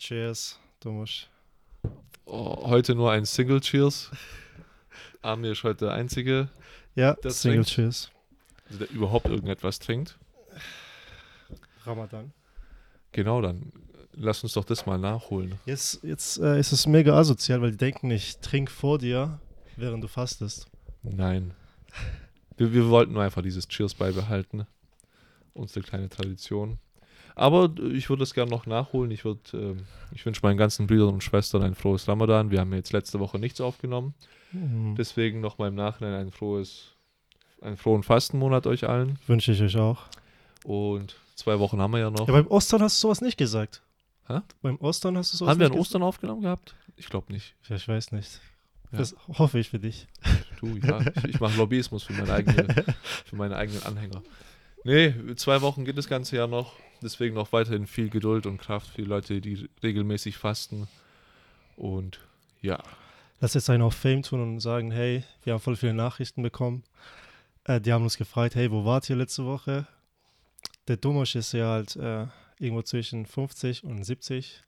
Cheers, Thomas. Oh, heute nur ein Single Cheers. Amir ist heute der Einzige, Ja, Das Single trinkt. Cheers. der überhaupt irgendetwas trinkt. Ramadan. Genau, dann lass uns doch das mal nachholen. Jetzt, jetzt äh, ist es mega asozial, weil die denken, ich trinke vor dir, während du fastest. Nein. Wir, wir wollten nur einfach dieses Cheers beibehalten. Unsere kleine Tradition. Aber ich würde es gerne noch nachholen. Ich, würd, ähm, ich wünsche meinen ganzen Brüdern und Schwestern ein frohes Ramadan. Wir haben jetzt letzte Woche nichts aufgenommen. Mhm. Deswegen nochmal im Nachhinein ein frohes, einen frohen Fastenmonat euch allen. Wünsche ich euch auch. Und zwei Wochen haben wir ja noch. Ja, beim Ostern hast du sowas nicht gesagt. Hä? Beim Ostern hast du sowas haben wir an Ostern aufgenommen gehabt? Ich glaube nicht. Ja, ich weiß nicht. Ja. Das hoffe ich für dich. Du, ja. Ich, ich mache Lobbyismus für meine, eigene, für meine eigenen Anhänger. Nee, zwei Wochen geht das ganze Jahr noch. Deswegen noch weiterhin viel Geduld und Kraft für die Leute, die regelmäßig fasten. Und ja, Lass jetzt einen auf Fame tun und sagen, hey, wir haben voll viele Nachrichten bekommen. Äh, die haben uns gefragt, hey, wo wart ihr letzte Woche? Der Domosch ist ja halt äh, irgendwo zwischen 50 und 70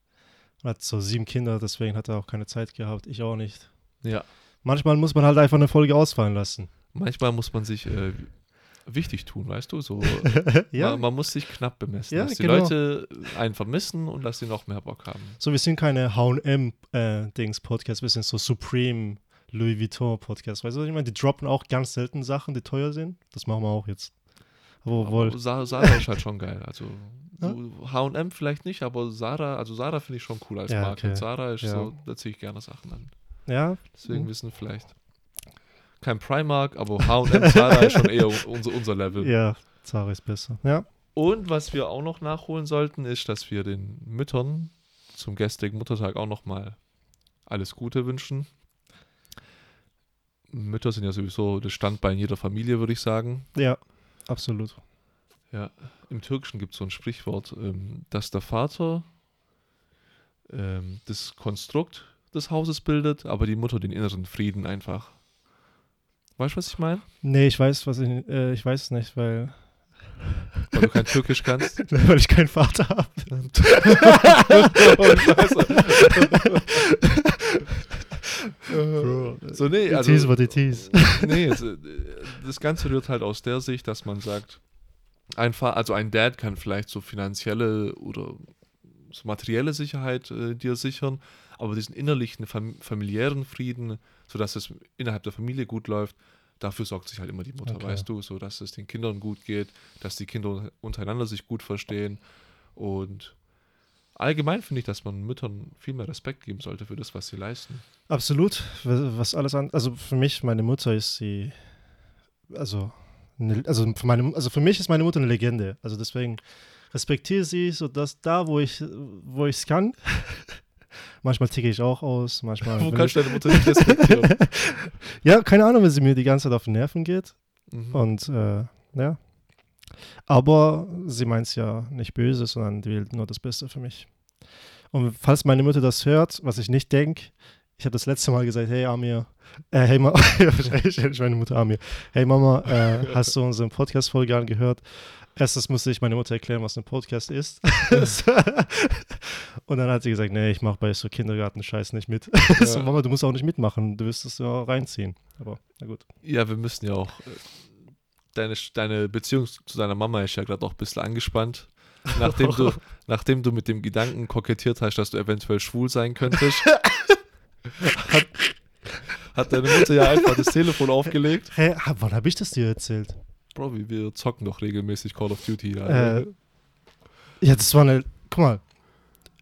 und hat so sieben Kinder, deswegen hat er auch keine Zeit gehabt. Ich auch nicht. ja. Manchmal muss man halt einfach eine Folge ausfallen lassen. Manchmal muss man sich äh, wichtig tun, weißt du? So, ja, man, man muss sich knapp bemessen, Ja, dass die genau. Leute einen vermissen und dass sie noch mehr Bock haben. so wir sind keine H&M-Dings-Podcast, wir sind so Supreme Louis Vuitton-Podcast. Weißt du, was ich meine? Die droppen auch ganz selten Sachen, die teuer sind. Das machen wir auch jetzt. Aber obwohl, Aber Sa- Sarah ist halt schon geil. Also H&M vielleicht nicht, aber Sarah, also Sarah finde ich schon cool als Ja, Marke. okay. Sarah ist Ja. so, da ziehe ich gerne Sachen an. ja, Deswegen Mhm. wissen vielleicht kein Primark, aber H&M Zara ist schon eher unser, unser Level. ja, Zara ist besser. Ja, Und was wir auch noch nachholen sollten, ist, dass wir den Müttern zum gestrigen Muttertag auch noch mal alles Gute wünschen. Mütter sind ja sowieso das Standbein jeder Familie, würde ich sagen. ja, absolut. Ja, im Türkischen gibt es so ein Sprichwort, ähm, dass der Vater ähm, das Konstrukt des Hauses bildet, aber die Mutter den inneren Frieden einfach. Weißt du, was ich meine? Nee, ich weiß, was ich, äh, ich weiß es nicht, weil, Weil du kein Türkisch kannst. weil ich keinen Vater habe. Bro, so, nee, it also, is what it is. nee, äh, das Ganze rührt halt aus der Sicht, dass man sagt, ein Fa also ein Dad kann vielleicht so finanzielle oder so materielle Sicherheit äh, dir sichern, aber diesen innerlichen fam familiären Frieden, sodass es innerhalb der Familie gut läuft, dafür sorgt sich halt immer die Mutter, Okay. weißt du, so dass es den Kindern gut geht, dass die Kinder untereinander sich gut verstehen und allgemein finde ich, dass man Müttern viel mehr Respekt geben sollte für das, was sie leisten. Absolut. Was was alles an. Also für mich, meine Mutter ist sie. Also, eine, also, für meine, also für mich ist meine Mutter eine Legende. Also deswegen respektiere sie, so dass da, wo ich wo ich es kann. manchmal ticke ich auch aus, manchmal. Wo kannst ich, du deine Mutter nicht respektieren? ja, keine Ahnung, wenn sie mir die ganze Zeit auf die Nerven geht. Mhm. Und äh, ja. Aber sie meint es ja nicht böse, sondern die will nur das Beste für mich. Und falls meine Mutter das hört, was ich nicht denke, ich habe das letzte Mal gesagt, hey Amir, äh, hey Mama, nicht meine Mutter Amir, hey Mama, äh, hast du unseren Podcast-Folge angehört? Erstens musste ich meine Mutter erklären, was ein Podcast ist. Und dann hat sie gesagt, nee, ich mache bei so Kindergarten-Scheiß nicht mit. so. Mama, du musst auch nicht mitmachen, du wirst es ja reinziehen. Aber na gut. Ja, wir müssen ja auch. äh, Deine, deine Beziehung zu deiner Mama ist ja gerade auch ein bisschen angespannt. Nachdem du, nachdem du mit dem Gedanken kokettiert hast, dass du eventuell schwul sein könntest, hat, hat deine Mutter ja einfach das Telefon aufgelegt. Hä, ha- wann habe ich das dir erzählt? Bro, wir, zocken doch regelmäßig Call of Duty. Ja, Äh, Ja, das war eine. Guck mal.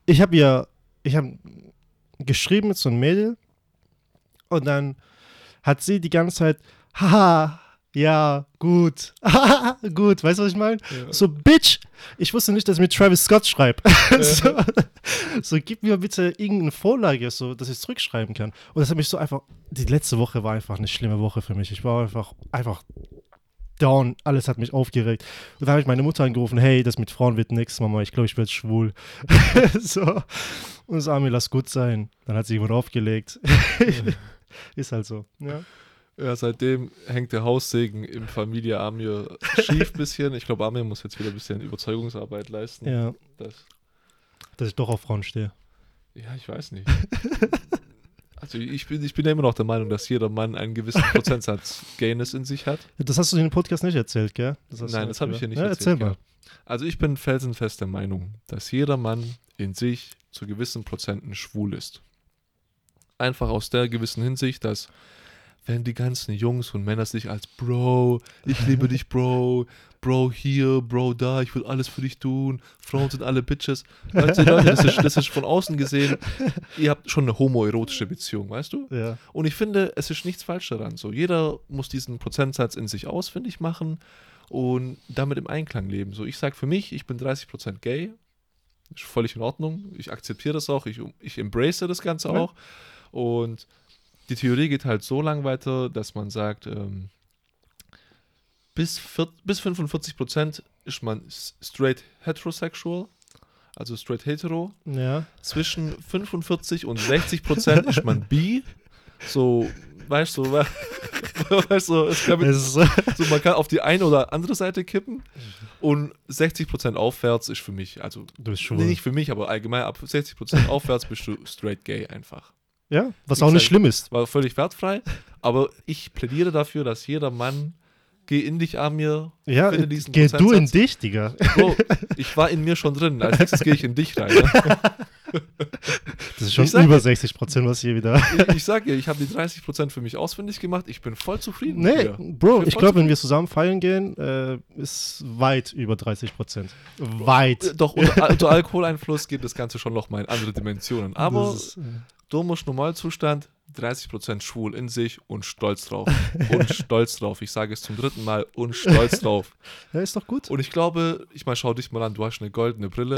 Ich habe ihr. Ich habe geschrieben mit so einem Mädel. Und dann hat sie die ganze Zeit. Haha, ja, gut. Gut. Weißt du, was ich meine? Ja. So, Bitch. Ich wusste nicht, dass ich mit Travis Scott schreibe. so, so, gib mir bitte irgendeine Vorlage, so, dass ich es zurückschreiben kann. Und das hat mich so einfach. Die letzte Woche war einfach eine schlimme Woche für mich. Ich war einfach. Einfach down, alles hat mich aufgeregt. Und da habe ich meine Mutter angerufen, hey, das mit Frauen wird nix, Mama, ich glaube, ich werde schwul. so. Und so, Ami, lass gut sein. Dann hat sie jemand aufgelegt. Ist halt so. Ja. Ja, seitdem hängt der Haussegen im Familie Amir schief bisschen. Ich glaube, Amir muss jetzt wieder ein bisschen Überzeugungsarbeit leisten. ja, Das, dass ich doch auf Frauen stehe. Ja, ich weiß nicht. Also ich bin, ich bin ja immer noch der Meinung, dass jeder Mann einen gewissen Prozentsatz Gayness in sich hat. Das hast du in dem Podcast nicht erzählt, gell? Das Nein, das habe ich hier nicht ja, erzählt. Erzähl mal. ja. Also ich bin felsenfest der Meinung, dass jeder Mann in sich zu gewissen Prozenten schwul ist. Einfach aus der gewissen Hinsicht, dass wenn die ganzen Jungs und Männer sich als Bro, ich liebe dich, Bro, Bro hier, Bro da, ich will alles für dich tun, Frauen sind alle Bitches. Weißt du, Leute, das ist, das ist von außen gesehen, ihr habt schon eine homoerotische Beziehung, weißt du? Ja. Und ich finde, es ist nichts falsch daran. So, jeder muss diesen Prozentsatz in sich ausfindig machen und damit im Einklang leben. So, ich sage für mich, ich bin 30% gay. Ist völlig in Ordnung. Ich akzeptiere das auch. Ich, ich embrace das Ganze Ja. auch. Und die Theorie geht halt so lang weiter, dass man sagt, ähm, bis, vier, bis 45% ist man straight heterosexual, also straight hetero Ja. zwischen 45 und 60 Prozent ist man bi. So, weißt du, we- weißt du, es kann mit, so- man kann auf die eine oder andere Seite kippen und 60 Prozent aufwärts ist für mich, also nee, nicht für mich, aber allgemein ab 60 Prozent aufwärts bist du straight gay einfach. Ja, was auch nicht schlimm ist. War völlig wertfrei, aber ich plädiere dafür, dass jeder Mann, geh in dich, Amir, Ja, finde diesen geh du in dich, Digga. Bro, ich war in mir schon drin, als nächstes gehe ich in dich rein. Ne? Das ist schon Ich sag über dir- 60 Prozent, was hier wieder. Ich, ich sag dir, ich habe die 30% für mich ausfindig gemacht. Ich bin voll zufrieden. Nee. Bro, ich voll glaube, wenn wir zusammen feiern gehen, äh, ist weit über 30 Prozent. Weit. Äh, Doch, unter, unter Alkoholeinfluss geht das Ganze schon nochmal in andere Dimensionen. Aber ist, äh, Domus Normalzustand, 30% schwul in sich und stolz drauf. Und stolz drauf. Ich sage es zum dritten Mal und stolz drauf. ja, ist doch gut. Und ich glaube, ich mal schau dich mal an, du hast eine goldene Brille.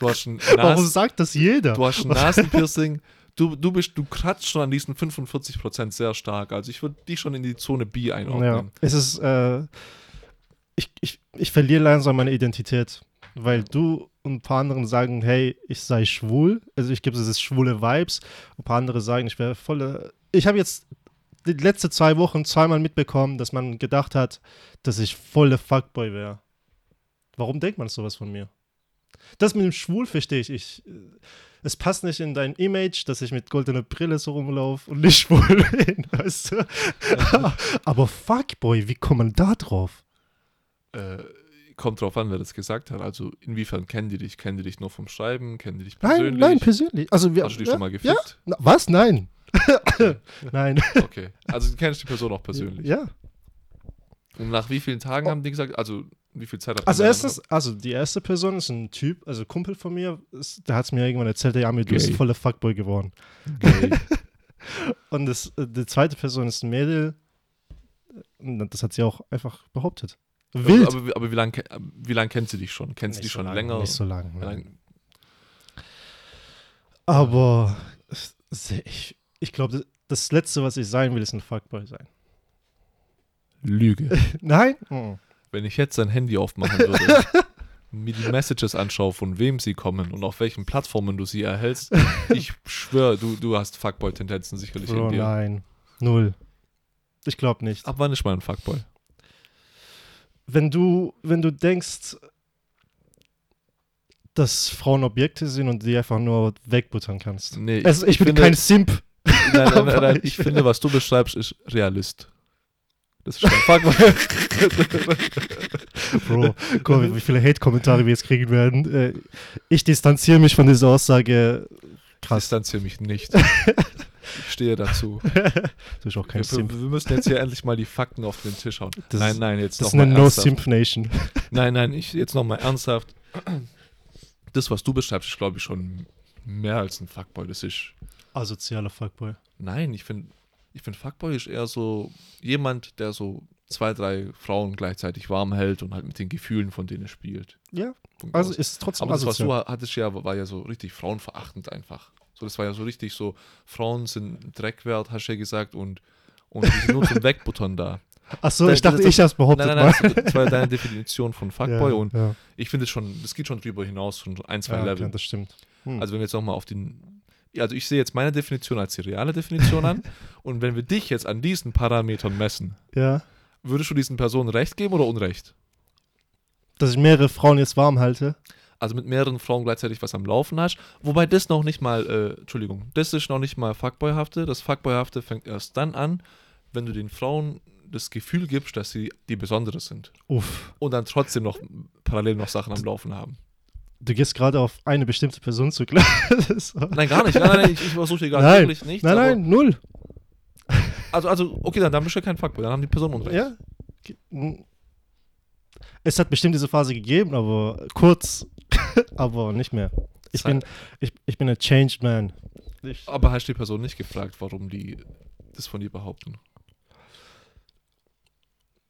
Du hast ein, Warum Nas, sagt das jeder? du hast ein Nasenpiercing. Du, du, bist, du kratzt schon an diesen 45% sehr stark. Also ich würde dich schon in die Zone B Ja, einordnen. es ist, äh, ich, ich, ich verliere langsam meine Identität, weil du und ein paar anderen sagen, hey, ich sei schwul, also ich gebe dieses schwule Vibes, ein paar andere sagen, ich wäre voller, ich habe jetzt die letzten zwei Wochen zweimal mitbekommen, dass man gedacht hat, dass ich volle Fuckboy wäre. Warum denkt man sowas von mir? Das mit dem Schwul verstehe ich. ich äh, es passt nicht in dein Image, dass ich mit goldener Brille so rumlaufe und nicht schwul bin, weißt du? Aber Fuckboy, wie kommt man da drauf? Äh, kommt drauf an, wer das gesagt hat. Also inwiefern kennen die dich? Kennen die dich nur vom Schreiben? Kennen die dich Nein, persönlich? nein, persönlich. Also wir, Hast du dich ja, schon mal ja? gefickt? Na, was? Nein. nein. Okay. Also du kennst die Person auch persönlich. Ja. Und nach wie vielen Tagen haben die gesagt, also wie viel Zeit hat Also man erstens, also die erste Person ist ein Typ, also Kumpel von mir, ist, der hat es mir irgendwann erzählt, ja, du bist voller Fuckboy geworden. Und das, äh, die zweite Person ist ein Mädel, und das hat sie auch einfach behauptet. Wild. Aber, aber, aber wie lange wie lang kennt sie dich schon? Kennt sie Nicht dich so schon lang, länger? Nicht so lange. Lang- Aber ich, ich glaube, das Letzte, was ich sein will, ist ein Fuckboy sein. Lüge. Nein? Mhm. Wenn ich jetzt dein Handy aufmachen würde, mir die Messages anschaue, von wem sie kommen und auf welchen Plattformen du sie erhältst, ich schwöre, du, du hast Fuckboy-Tendenzen sicherlich Bro, in dir. nein. Null. Ich glaube nicht. Ab wann ist man ein Fuckboy? Wenn du, wenn du denkst, dass Frauen Objekte sind und die einfach nur wegbuttern kannst. Nee, Also ich bin finde- kein Simp. Nein, nein, nein, nein, ich- ich finde, was du beschreibst, ist Realist. Das ist ein Fuckboy. Bro, guck mal, wie viele Hate-Kommentare wir jetzt kriegen werden. Äh, Ich distanziere mich von dieser Aussage. Krass. Distanziere mich nicht. Ich stehe dazu. Du bist auch kein Wir, Simp. wir müssen jetzt hier endlich mal die Fakten auf den Tisch hauen. Das nein, ist- nein, jetzt Das ist eine. No-Simp-Nation. Nein, nein, ich jetzt noch mal ernsthaft. Das, was du beschreibst, ist, glaube ich, schon mehr als ein Fuckboy. Das ist. Asozialer Fuckboy. Nein, ich finde, ich find Fuckboy ist eher so jemand, der so zwei, drei Frauen gleichzeitig warm hält und halt mit den Gefühlen von denen spielt. Ja, Punkt also aus. ist trotzdem Aber das, was du hattest ja, war ja so richtig frauenverachtend einfach. So, das war ja so richtig so, Frauen sind Dreck wert, hast du ja gesagt, und, und die sind nur zum Wegbuttern da. Achso, Das- ich dachte, das- ich hab's behauptet. Nein, nein, nein, das, das war ja deine Definition von Fuckboy ja, und ja. ich finde es schon, das geht schon drüber hinaus, schon ein, zwei Ja, Level. das stimmt. Hm. Also wenn wir jetzt nochmal auf den, ja, also ich sehe jetzt meine Definition als die reale Definition an und wenn wir dich jetzt an diesen Parametern messen, ja, würdest du diesen Personen Recht geben oder Unrecht? dass ich mehrere Frauen jetzt warm halte. Also mit mehreren Frauen gleichzeitig was am Laufen hast. Wobei das noch nicht mal, äh, Entschuldigung, das ist noch nicht mal Fuckboyhafte. Das Fuckboyhafte fängt erst dann an, wenn du den Frauen das Gefühl gibst, dass sie die Besondere sind. Uff. Und dann trotzdem noch parallel noch Sachen am Laufen haben. Du gehst gerade auf eine bestimmte Person zu. Nein, gar nicht. Nein, nein, ich, ich versuche gerade Nein. wirklich nichts. Nein, nein, null. Also, also, okay, dann, dann bist du ja kein Fuckboy, dann haben die Personen Unrecht. Ja. Es hat bestimmt diese Phase gegeben, aber kurz, aber nicht mehr. Ich bin, ich, ich bin ein Changed Man. Ich, Aber hast die Person nicht gefragt, warum die das von dir behaupten?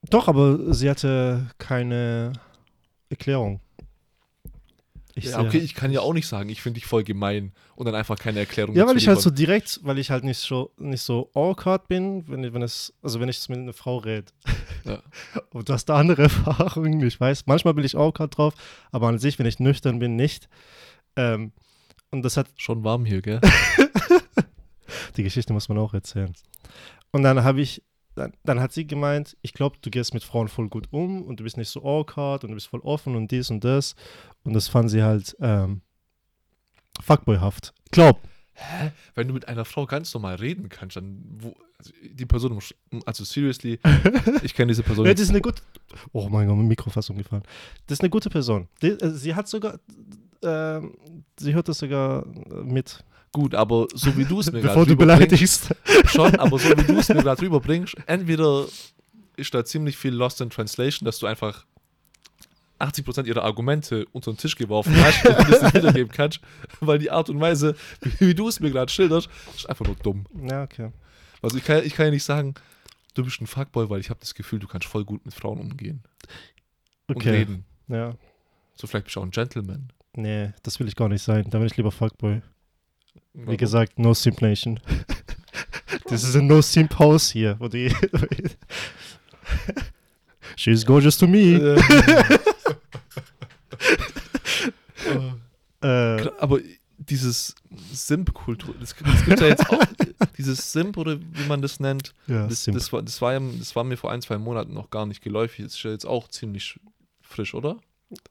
doch, aber sie hatte keine Erklärung. Ich ja, okay, ich kann ja auch nicht sagen, ich finde dich voll gemein und dann einfach keine Erklärung Ja, weil ich halt so liefern. direkt, weil ich halt nicht so, nicht so awkward bin, wenn, wenn es, also wenn ich mit einer Frau rede. Ja. Und du hast da andere Erfahrungen, ich weiß. Manchmal bin ich awkward drauf, aber an sich, wenn ich nüchtern bin, nicht. Ähm, und das hat, Schon warm hier, gell? die Geschichte muss man auch erzählen. Und dann habe ich, dann, dann hat sie gemeint, ich glaube, du gehst mit Frauen voll gut um und du bist nicht so awkward und du bist voll offen und dies und das. Und das fand sie halt ähm, fuckboyhaft. Glaub, Hä? Wenn du mit einer Frau ganz normal reden kannst, dann wo, also die Person, muss- also seriously, ich kenne diese Person Ja, das ist eine gute. Oh mein Gott, mein Mikro fast umgefallen. Das ist eine gute Person. Die, äh, sie hat sogar. ähm, sie hört das sogar äh, mit. Gut, aber so wie du es mir Bevor gerade du rüberbringst, beleidigst. schon, aber so wie du es mir gerade rüberbringst, entweder ist da ziemlich viel Lost in Translation, dass du einfach 80% ihrer Argumente unter den Tisch geworfen hast und das nicht wiedergeben kannst, weil die Art und Weise, wie du es mir gerade schilderst, ist einfach nur dumm. Ja, okay. Also ich kann, ich kann ja nicht sagen, du bist ein Fuckboy, weil ich habe das Gefühl, du kannst voll gut mit Frauen umgehen und Okay. reden. Ja. So vielleicht bist du auch ein Gentleman. Nee, das will ich gar nicht sein. Da bin ich lieber Fuckboy. Wie gesagt, No Simp Nation. das ist ein No Simp House hier. Wo die She's gorgeous to me. Äh, Äh, Klar, aber dieses Simp-Kultur, das, das gibt ja jetzt auch, dieses Simp oder wie man das nennt, ja, das, Simp. das, war, das, war ja, das war mir vor ein, zwei Monaten noch gar nicht geläufig. Das ist ja jetzt auch ziemlich frisch, oder?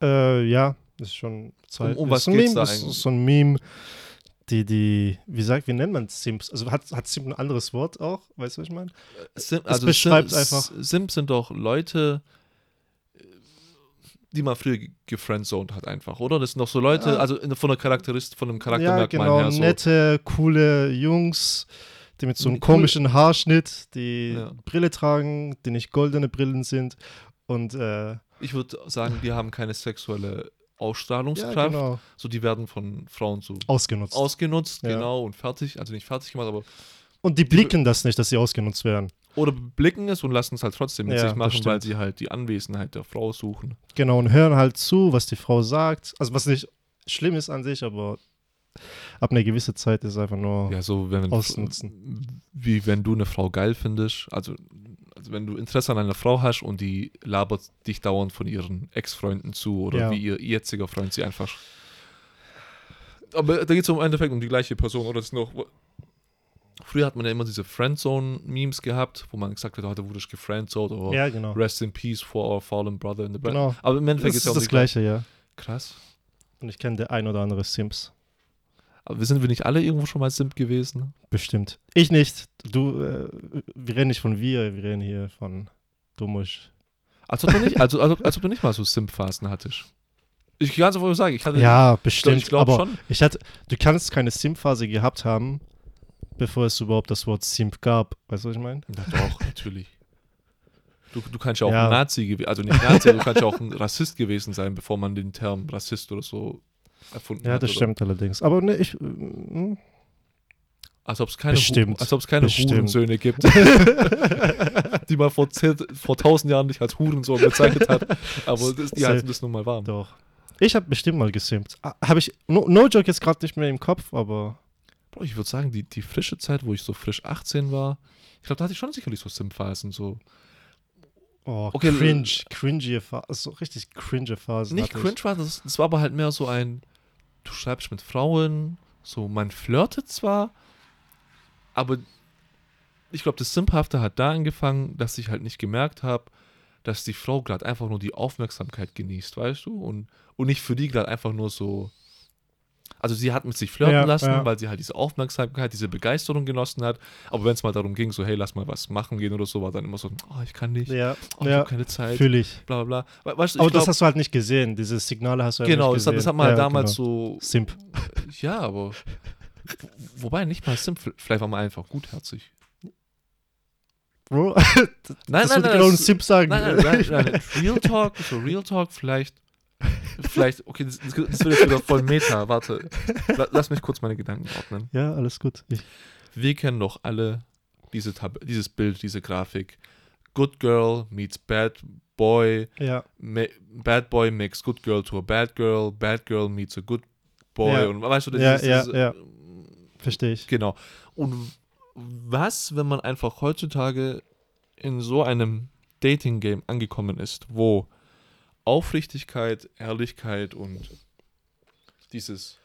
Äh, ja, das ist schon Zeit. um das was ist geht's Meme, da das eigentlich? ist so ein Meme, die, die, wie sagt, wie nennt man Simps? Also hat, hat Simp ein anderes Wort auch? Weißt du, was ich meine? Simp, Es beschreibt einfach- Simp sind doch Leute, die man früher ge- gefriendzoned hat einfach, oder? Das sind doch so Leute, Ja. also von der Charakterist, von einem Ja, Charaktermerkmal genau, her so. nette, coole Jungs, die mit so einem Die cool- komischen Haarschnitt, die Ja. Brille tragen, die nicht goldene Brillen sind und äh, Ich würde sagen, die haben keine sexuelle ja, Ausstrahlungskraft. genau, So, die werden von Frauen so ausgenutzt. ausgenutzt, Ja. genau, und fertig, also nicht fertig gemacht, aber und die blicken das nicht, dass sie ausgenutzt werden. oder blicken es und lassen es halt trotzdem mit Ja, sich machen, weil sie halt die Anwesenheit der Frau suchen. Genau, und hören halt zu, was die Frau sagt. Also was nicht schlimm ist an sich, aber ab einer gewissen Zeit ist es einfach nur Ja, so wenn ausnutzen. wie wenn du eine Frau geil findest, also wenn du Interesse an einer Frau hast und die labert dich dauernd von ihren Ex-Freunden zu oder Ja. wie ihr jetziger Freund sie einfach. Aber da geht es im Endeffekt um die gleiche Person, oder? Das ist noch. Früher hat man ja immer diese Friendzone-Memes gehabt, wo man gesagt hat, da wurde ich gefriendzoned oder Ja, genau. Rest in Peace for our fallen brother in the blood. Genau. Aber im Das Endeffekt ist ist ja auch das Gleiche, ja. Krass. Und ich kenne der ein oder andere Sims. Aber sind wir nicht alle irgendwo schon mal Simp gewesen? Bestimmt. Ich nicht. Du, äh, wir reden nicht von wir, wir reden hier von Dummusch. Als ob du nicht, also, als, als ob du nicht mal so Simp-Phasen hattest. Ich kann es wohl sagen, ich hatte. Ja, bestimmt. ich glaube schon. ich hatte, du kannst keine Sim-Phase gehabt haben, bevor es überhaupt das Wort Simp gab. Weißt du, was ich meine? Na doch, natürlich. Du, du kannst ja auch Ja. ein Nazi gewesen, also nicht Nazi, du kannst ja auch ein Rassist gewesen sein, bevor man den Term Rassist oder so erfunden Ja, hat. das oder? stimmt allerdings. Aber ne, ich. mm, Als ob es keine, Hu- Bestimmt. als ob's keine Bestimmt. Hurensöhne gibt, die man vor, vor tausend Jahren nicht als Hurensohn bezeichnet hat. Aber das, die halten das nun mal warm. Doch. Ich habe bestimmt mal gesimpt. Habe ich. No, no joke jetzt gerade nicht mehr im Kopf, aber. Bro, ich würde sagen, die, die frische Zeit, wo ich so frisch 18 war, ich glaube, da hatte ich schon sicherlich so Sim-Phasen. So. Oh, Okay, cringe. Cringy Phase. So richtig cringe Phase. Nicht cringe das, das war aber halt mehr so ein, du schreibst mit Frauen, so man flirtet zwar, aber ich glaube, das Simphafte hat da angefangen, dass ich halt nicht gemerkt habe, dass die Frau gerade einfach nur die Aufmerksamkeit genießt, weißt du? Und, und nicht für die gerade einfach nur so. Also sie hat mit sich flirten Ja, lassen, ja. weil sie halt diese Aufmerksamkeit, diese Begeisterung genossen hat. Aber wenn es mal darum ging, so, hey, lass mal was machen gehen oder so, war dann immer so, oh, ich kann nicht, Ja, oh, ich habe keine Zeit, fühle ich. bla bla bla. We weißt Aber ich das glaub, hast du halt nicht gesehen. Diese Signale hast du ja genau, nicht gesehen. hat- das hat man halt damals genau. so, Simp. ja, aber wo- wobei nicht mal Simp, vielleicht war man einfach gutherzig. Bro, Nein, das nein, würde nein, genau ein das- Simp sagen. Nein, nein, nein, nein. Real Talk, so Real Talk, vielleicht. Vielleicht, okay, das, das wird jetzt wieder voll Meta. Warte, La, lass mich kurz meine Gedanken ordnen. Ja, alles gut. Ich, Wir kennen doch alle diese Tab dieses Bild, diese Grafik. Good Girl meets Bad Boy. ja, bad Boy makes Good Girl to a Bad Girl. Bad Girl meets a Good Boy. Ja. Und weißt du, Ja, dieses, ja, dieses, ja. verstehe ich. Genau. Und was, wenn man einfach heutzutage in so einem Dating-Game angekommen ist, wo Aufrichtigkeit, Ehrlichkeit und dieses,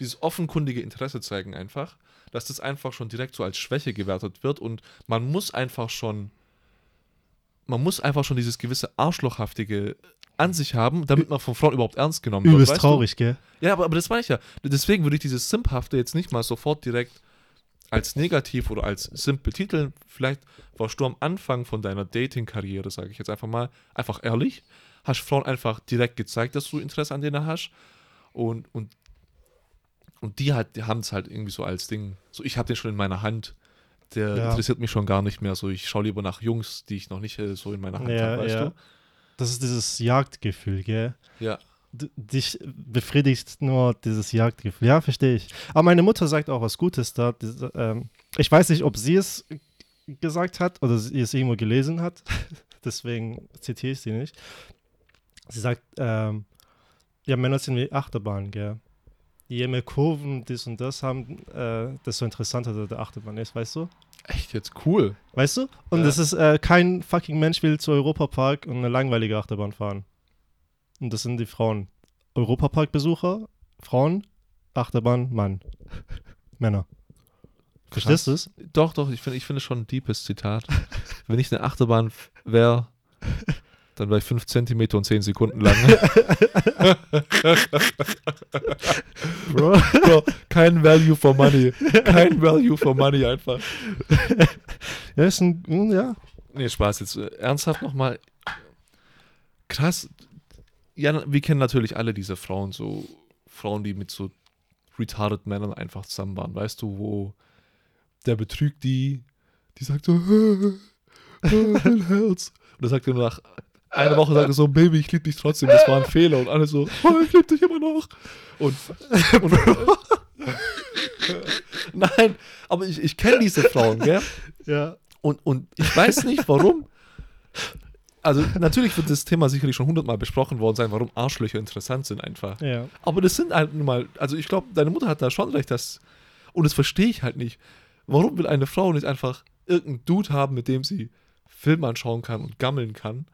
dieses offenkundige Interesse zeigen einfach, dass das einfach schon direkt so als Schwäche gewertet wird und man muss einfach schon, man muss einfach schon dieses gewisse Arschlochhaftige an sich haben, damit man von Frauen überhaupt ernst genommen wird. Übelst weißt du? traurig, gell? Ja, aber, aber das meine ich ja. Deswegen würde ich dieses Simphafte jetzt nicht mal sofort direkt als negativ oder als Simp betiteln. Vielleicht warst du am Anfang von deiner Dating-Karriere, sage ich jetzt einfach mal, einfach ehrlich. Hast Frauen einfach direkt gezeigt, dass du Interesse an denen hast. Und, und, und die, halt, die haben es halt irgendwie so als Ding. So, ich habe den schon in meiner Hand. Der Ja. interessiert mich schon gar nicht mehr. So, ich schaue lieber nach Jungs, die ich noch nicht äh, so in meiner Hand Ja, habe, weißt ja. du? Das ist dieses Jagdgefühl, gell? Ja. D dich befriedigt nur dieses Jagdgefühl. Ja, verstehe ich. Aber meine Mutter sagt auch was Gutes da. Diese, ähm, ich weiß nicht, ob sie es gesagt hat oder sie es irgendwo gelesen hat. Deswegen zitiere ich sie nicht. Sie sagt, ähm, ja, Männer sind wie Achterbahn, gell? Je mehr Kurven dies und das haben, äh, desto interessanter der Achterbahn ist, weißt du? Echt jetzt cool. Weißt du? Und Ja. das ist, äh, kein fucking Mensch will zu Europapark und eine langweilige Achterbahn fahren. Und das sind die Frauen. Europapark-Besucher, Frauen, Achterbahn, Mann. Männer. Verstehst du es? Doch, doch, ich finde ich finde schon ein deepes Zitat. Wenn ich eine Achterbahn wäre, dann wäre ich 5 Zentimeter und 10 Sekunden lang. Bro. Bro, kein Value for Money. Kein Value for Money einfach. ja, ist ein, hm, ja. Nee, Spaß jetzt. Ernsthaft nochmal. Krass. Ja, wir kennen natürlich alle diese Frauen, so Frauen, die mit so retarded Männern einfach zusammen waren, weißt du, wo der betrügt die, die sagt so, mein Herz. Und dann sagt er nach einer Woche sagt er so, Baby, ich liebe dich trotzdem, das war ein Fehler. Und alle so, oh, ich liebe dich immer noch. Und, und Nein, aber ich, ich kenne diese Frauen, gell? Ja. Und, und ich weiß nicht, warum. Also, natürlich wird das Thema sicherlich schon hundertmal besprochen worden sein, warum Arschlöcher interessant sind einfach. Ja. Aber das sind halt nun mal, also ich glaube, deine Mutter hat da schon recht, dass, und das verstehe ich halt nicht. Warum will eine Frau nicht einfach irgendeinen Dude haben, mit dem sie Film anschauen kann und gammeln kann?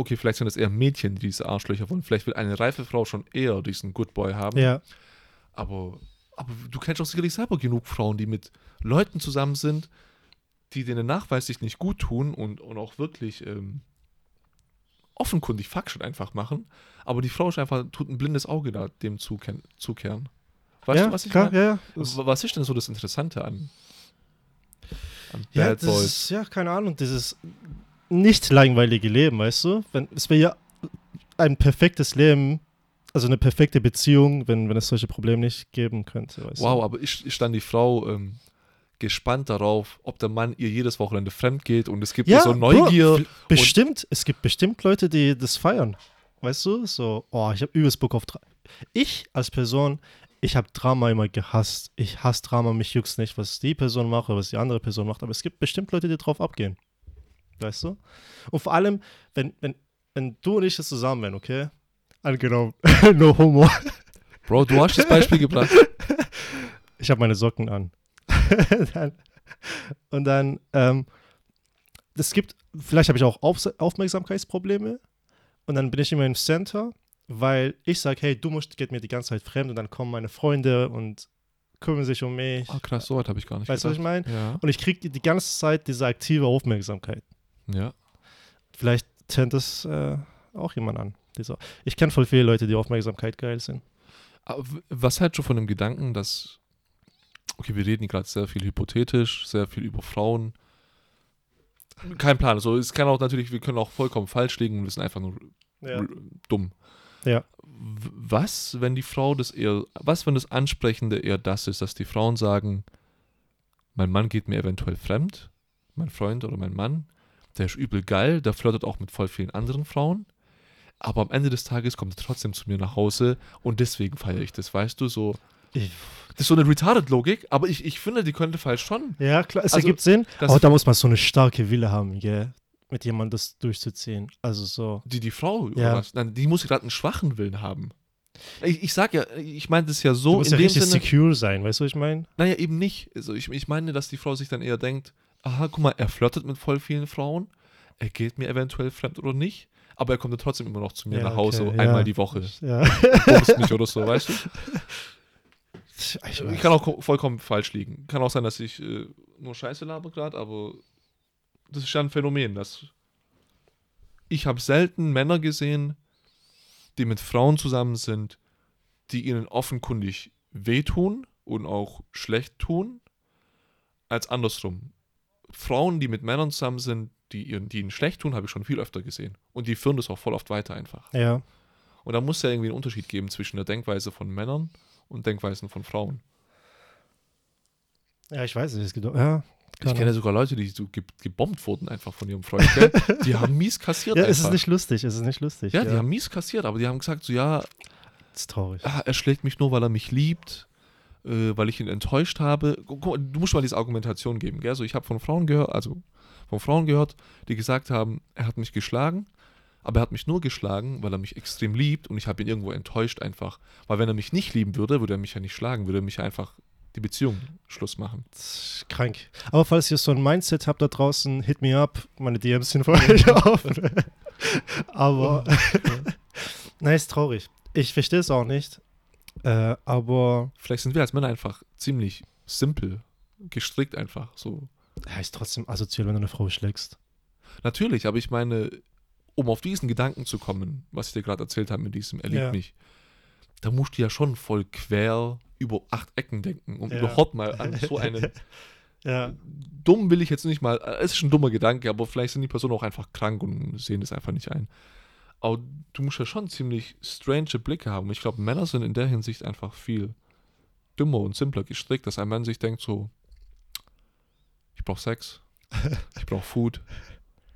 Okay, vielleicht sind das eher Mädchen, die diese Arschlöcher wollen. Vielleicht will eine reife Frau schon eher diesen Good Boy haben. Ja. Aber, aber du kennst doch sicherlich selber genug Frauen, die mit Leuten zusammen sind, die denen nachweislich nicht gut tun und, und auch wirklich ähm, offenkundig Fuckshit einfach machen. Aber die Frau ist einfach, tut ein blindes Auge da dem zukehren. zukehren. Weißt ja, du, was ich klar, meine? ja, ja. Was ist denn so das Interessante an, an Ja, Bad das Boys? ist, ja, keine Ahnung, dieses nicht langweilige Leben, weißt du? Wenn, es wäre ja ein perfektes Leben, also eine perfekte Beziehung, wenn, wenn es solche Probleme nicht geben könnte, weißt Wow, du? aber ist, ist dann die Frau ähm, gespannt darauf, ob der Mann ihr jedes Wochenende fremd geht und es gibt Ja, so Bro, Neugier. f- bestimmt, es gibt bestimmt Leute, die das feiern. Weißt du? So, oh, ich habe übelst Bock auf Drama. Ich als Person, ich habe Drama immer gehasst. Ich hasse Drama, mich juckt's nicht, was die Person macht oder was die andere Person macht. Aber es gibt bestimmt Leute, die drauf abgehen. Weißt du? Und vor allem, wenn, wenn, wenn du und ich jetzt zusammen wären, okay? Angenommen, no homo. Bro, du hast das Beispiel gebracht. Ich habe meine Socken an. dann, und dann, ähm, es gibt, vielleicht habe ich auch Auf Aufmerksamkeitsprobleme. Und dann bin ich immer im Center, weil ich sage, hey, du musst, geht mir die ganze Zeit fremd und dann kommen meine Freunde und kümmern sich um mich. Ah, krass, so weit habe ich gar nicht weißt du, was ich meine? Ja. Und ich kriege die ganze Zeit diese aktive Aufmerksamkeit. Ja. Vielleicht turnt das äh, auch jemand an. Dieser. Ich kenne voll viele Leute, die Aufmerksamkeit geil sind. Aber w- was hältst du von dem Gedanken, dass, okay, wir reden gerade sehr viel hypothetisch, sehr viel über Frauen. Kein Plan. Also es kann auch natürlich, wir können auch vollkommen falsch liegen und wir sind einfach nur Ja. dumm. Ja. Was, wenn die Frau das eher, was, wenn das Ansprechende eher das ist, dass die Frauen sagen, mein Mann geht mir eventuell fremd, mein Freund oder mein Mann, der ist übel geil, der flirtet auch mit voll vielen anderen Frauen, aber am Ende des Tages kommt er trotzdem zu mir nach Hause und deswegen feiere ich das, weißt du, so. Ich, Das ist so eine Retarded-Logik, aber ich, ich finde, die könnte falsch schon. ja, klar, es Also, ergibt Sinn. Aber da muss man so eine starke Wille haben, gell? Mit jemandem das durchzuziehen. Also so. Die, die Frau, Ja. was? Nein, die muss gerade einen schwachen Willen haben. Ich, ich sag ja, ich meine das ja Du so musst in ja dem richtig Sinne. secure sein, weißt du, was ich meine? Naja, eben nicht. Also ich, ich meine, dass die Frau sich dann eher denkt, aha, guck mal, er flirtet mit voll vielen Frauen, er geht mir eventuell fremd oder nicht, aber er kommt dann trotzdem immer noch zu mir Ja, nach Hause, okay, einmal ja. die Woche. Ja. Bumst mich oder so, weißt du? Ich Ich weiß. kann auch ko- vollkommen falsch liegen. Kann auch sein, dass ich äh, nur Scheiße laber gerade, aber das ist ja ein Phänomen, dass ich habe selten Männer gesehen, die mit Frauen zusammen sind, die ihnen offenkundig wehtun und auch schlecht tun, als andersrum. Frauen, die mit Männern zusammen sind, die, ihren, die ihnen schlecht tun, habe ich schon viel öfter gesehen. Und die führen das auch voll oft weiter einfach. Ja. Und da muss es ja irgendwie einen Unterschied geben zwischen der Denkweise von Männern und Denkweisen von Frauen. Ja, ich weiß nicht. Es gibt, ja, Ich kenne sogar Leute, die so ge gebombt wurden einfach von ihrem Freund. Gell? Die haben mies kassiert ja, einfach. es ist nicht lustig. Es ist nicht lustig. ja, die haben mies kassiert, aber die haben gesagt so, ja, Das ist traurig. ah, er schlägt mich nur, weil er mich liebt, äh, weil ich ihn enttäuscht habe. Du musst mal diese Argumentation geben, gell? So, ich habe von Frauen gehört, also von Frauen gehört, die gesagt haben, er hat mich geschlagen, aber er hat mich nur geschlagen, weil er mich extrem liebt und ich habe ihn irgendwo enttäuscht einfach. Weil wenn er mich nicht lieben würde, würde er mich ja nicht schlagen, würde er mich ja einfach die Beziehung Schluss machen. Krank. Aber falls ihr so ein Mindset habt da draußen, hit me up. Meine DMs sind für euch offen. aber, nein, ist traurig. Ich verstehe es auch nicht. Äh, aber Vielleicht sind wir als Männer einfach ziemlich simpel, gestrickt einfach so. ja, ist trotzdem asozial, wenn du eine Frau schlägst. Natürlich, aber ich meine, um auf diesen Gedanken zu kommen, was ich dir gerade erzählt habe mit diesem, er liebt Ja. mich, da musst du ja schon voll quer über acht Ecken denken, um Ja. überhaupt mal an so einen Ja, dumm will ich jetzt nicht mal, es ist ein dummer Gedanke, aber vielleicht sind die Personen auch einfach krank und sehen das einfach nicht ein. Aber du musst ja schon ziemlich strange Blicke haben. Ich glaube, Männer sind in der Hinsicht einfach viel dümmer und simpler gestrickt, dass ein Mann sich denkt so, ich brauche Sex, ich brauche Food,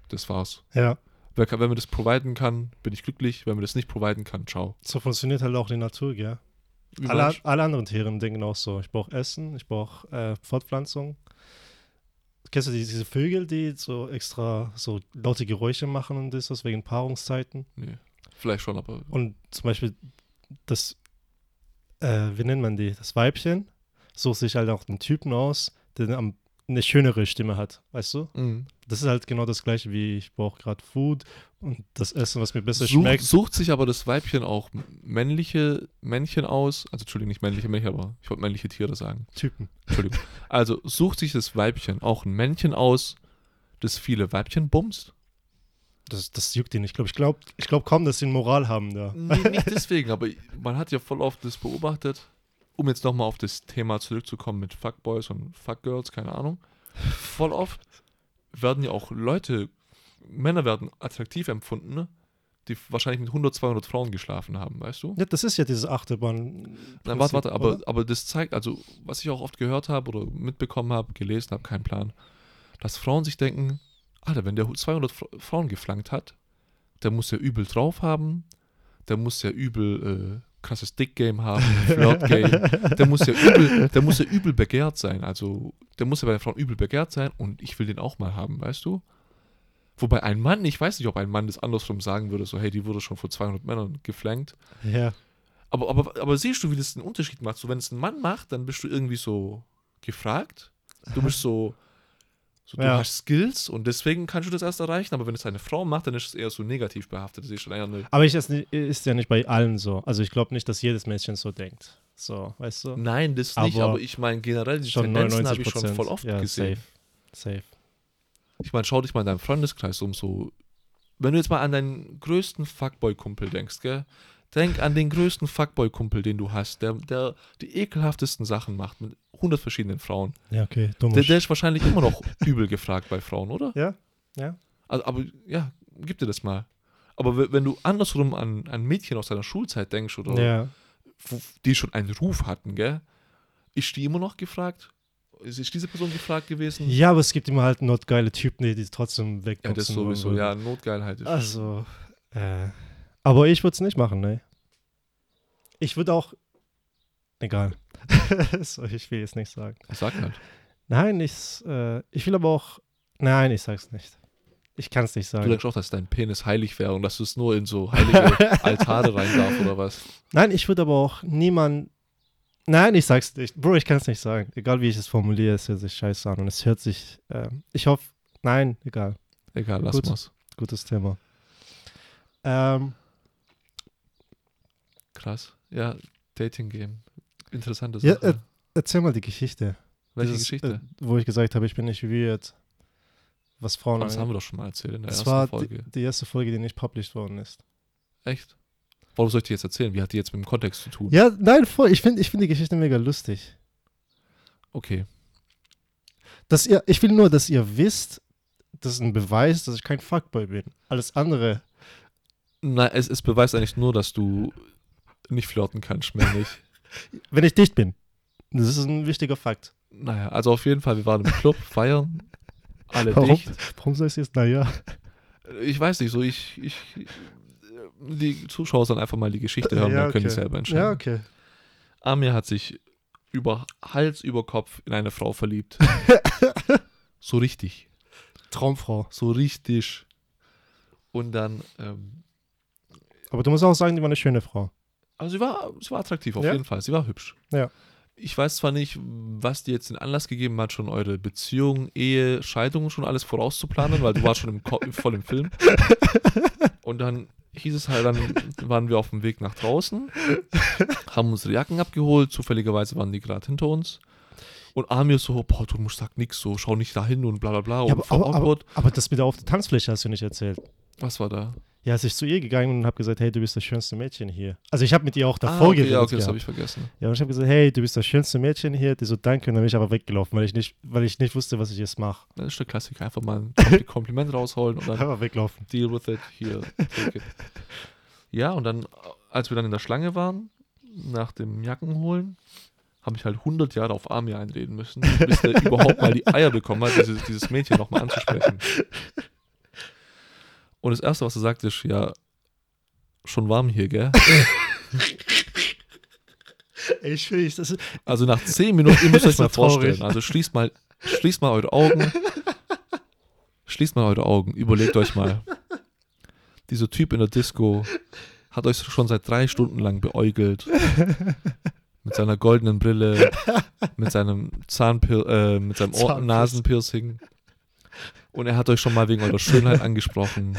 das war's. ja. Wer kann, wenn mir das providen kann, bin ich glücklich. Wenn mir das nicht providen kann, ciao. So funktioniert halt auch die Natur, gell? Alle, alle anderen Tiere denken auch so. Ich brauche Essen, ich brauche äh, Fortpflanzung. Kennst du die, diese Vögel, die so extra so laute Geräusche machen und das, wegen Paarungszeiten? nee, vielleicht schon, aber Und zum Beispiel das, äh, wie nennt man die? Das Weibchen sucht sich halt auch einen Typen aus, der am, eine schönere Stimme hat, weißt du? Mhm. Das ist halt genau das gleiche wie ich brauche gerade Food und das Essen, was mir besser sucht, schmeckt. sucht sich aber das Weibchen auch männliche Männchen aus. Also, Entschuldigung, nicht männliche Männchen, aber ich wollte männliche Tiere sagen. Typen. Entschuldigung. Also, sucht sich das Weibchen auch ein Männchen aus, das viele Weibchen bumst? Das, das juckt ihn. Ich glaube, ich glaube ich glaub kaum, dass sie eine Moral haben da. Nee, nicht deswegen, aber man hat ja voll oft das beobachtet, um jetzt nochmal auf das Thema zurückzukommen mit Fuckboys und Fuckgirls, keine Ahnung. Voll oft werden ja auch Leute, Männer werden attraktiv empfunden, ne? die wahrscheinlich mit 100, 200 Frauen geschlafen haben, weißt du? Ja, das ist ja diese Achterbahn. Nein, warte, warte, aber, oder? aber das zeigt, also was ich auch oft gehört habe oder mitbekommen habe, gelesen habe, kein Plan, dass Frauen sich denken, Alter, wenn der 200 Fra- Frauen geflankt hat, der muss ja übel drauf haben, der muss ja übel äh, krasses Dick-Game haben, Flirt-Game, der muss ja übel, der muss ja übel begehrt sein, also der muss ja bei den Frauen übel begehrt sein und ich will den auch mal haben, weißt du? Wobei ein Mann, ich weiß nicht, ob ein Mann das andersrum sagen würde, so hey, die wurde schon vor 200 Männern geflankt, Ja. aber, aber, aber siehst du, wie das einen Unterschied macht? So, wenn es ein Mann macht, dann bist du irgendwie so gefragt. Du bist so, so du Ja. hast Skills und deswegen kannst du das erst erreichen. Aber wenn es eine Frau macht, dann ist es eher so negativ behaftet. Eine. Aber ich, ist, ja nicht bei allen so. Also ich glaube nicht, dass jedes Mädchen so denkt. So, weißt du? Nein, das nicht. Aber Aber ich meine, generell die Schon Tendenzen 99 habe ich schon voll oft ja, gesehen. Safe. Safe. Ich meine, schau dich mal in deinem Freundeskreis um. So, wenn du jetzt mal an deinen größten Fuckboy-Kumpel denkst, gell? Denk an den größten Fuckboy-Kumpel, den du hast, der, der die ekelhaftesten Sachen macht mit 100 verschiedenen Frauen. Ja, okay, dumm. Der, der ist wahrscheinlich immer noch übel gefragt bei Frauen, oder? Ja, ja. Also, aber ja, gib dir das mal. Aber wenn du andersrum an, an Mädchen aus deiner Schulzeit denkst oder Ja. die schon einen Ruf hatten, gell? Ist die immer noch gefragt? Ist, diese Person gefragt gewesen? Ja, aber es gibt immer halt notgeile Typen, die die trotzdem wegboxen Ja, das sowieso. wollen. Ja, Notgeilheit ist. Also, äh, aber ich würde es nicht machen, ne? Ich würde auch, egal. ich will jetzt nicht sagen. Sag halt. Nein, ich, äh, ich will aber auch, nein, ich sag's nicht. Ich kann es nicht Du sagen. denkst auch, dass dein Penis heilig wäre und dass du es nur in so heilige Altare rein darf oder was? Nein, ich würde aber auch niemand. Nein, ich sag's nicht. Bro, ich kann es nicht sagen. Egal wie ich es formuliere, es hört sich scheiße an und es hört sich. ähm, ich hoffe. Nein, egal. Egal, lass Gut. mal's. Gutes Thema. Ähm, Krass. Ja, Dating Game. Interessante Ja, Sache. erzähl mal die Geschichte. Welche Dieses, Geschichte? Äh, wo ich gesagt habe, ich bin nicht weird. Was Frauen das haben wir doch schon mal erzählt in der Das ersten war Folge. die, die erste Folge, die nicht published worden ist. Echt? Warum soll ich dir jetzt erzählen? Wie hat die jetzt mit dem Kontext zu tun? Ja, nein, voll. Ich finde ich find die Geschichte mega lustig. Okay. Dass ihr, ich will nur, dass ihr wisst, das ist ein Beweis, dass ich kein Fuckboy bin. Alles andere. Nein, es, es beweist eigentlich nur, dass du nicht flirten kannst, mehr nicht. Wenn ich dicht bin. Das ist ein wichtiger Fakt. naja, also auf jeden Fall, wir waren im Club, feiern, alle Warum? dicht. Warum sagst du jetzt, naja? Ich weiß nicht, so ich, ich die Zuschauer sollen einfach mal die Geschichte hören, dann können die selber entscheiden. Ja, okay. Amir hat sich über Hals über Kopf in eine Frau verliebt. so richtig. Traumfrau. So richtig. Und dann, ähm, Aber du musst auch sagen, die war eine schöne Frau. Also sie war, sie war attraktiv, auf Ja? jeden Fall. Sie war hübsch. Ja. Ich weiß zwar nicht, was dir jetzt den Anlass gegeben hat, schon eure Beziehung, Ehe, Scheidung schon alles vorauszuplanen, weil du warst schon im Ko voll im Film. Und dann hieß es halt, dann waren wir auf dem Weg nach draußen, haben unsere Jacken abgeholt, zufälligerweise waren die gerade hinter uns. Und Amir so, boah, du musst sag nix so, schau nicht dahin und bla bla bla. Ja, und aber, aber, aber, aber das mit der auf der Tanzfläche hast du nicht erzählt. Was war da? Ja, als ich zu ihr gegangen und habe gesagt, hey, du bist das schönste Mädchen hier. Also ich habe mit ihr auch Ah, davor okay, geredet. ja, okay, das habe ich vergessen. Ja, und ich habe gesagt, hey, du bist das schönste Mädchen hier. Die so, danke. Und dann bin ich aber weggelaufen, weil ich nicht, weil ich nicht wusste, was ich jetzt mache. Das ist der Klassiker, einfach mal ein Kompli- Kompliment rausholen und dann Einfach weglaufen. deal with it, hier, take it. Ja, und dann, als wir dann in der Schlange waren, nach dem Jackenholen, habe ich halt 100 Jahre auf Amir einreden müssen, bis der überhaupt mal die Eier bekommen hat, dieses, dieses Mädchen nochmal anzusprechen. Und das Erste, was er sagt, ist, ja, schon warm hier, gell? Ey, will das ist, Also nach 10 Minuten, ihr müsst euch mal vorstellen, traurig. also schließt mal, schließt mal eure Augen, schließt mal eure Augen, überlegt euch mal. Dieser Typ in der Disco hat euch schon seit drei Stunden lang beäugelt. Mit seiner goldenen Brille, mit seinem Zahnpir äh, mit seinem Ohr. Nasenpiercing. Und er hat euch schon mal wegen eurer Schönheit angesprochen.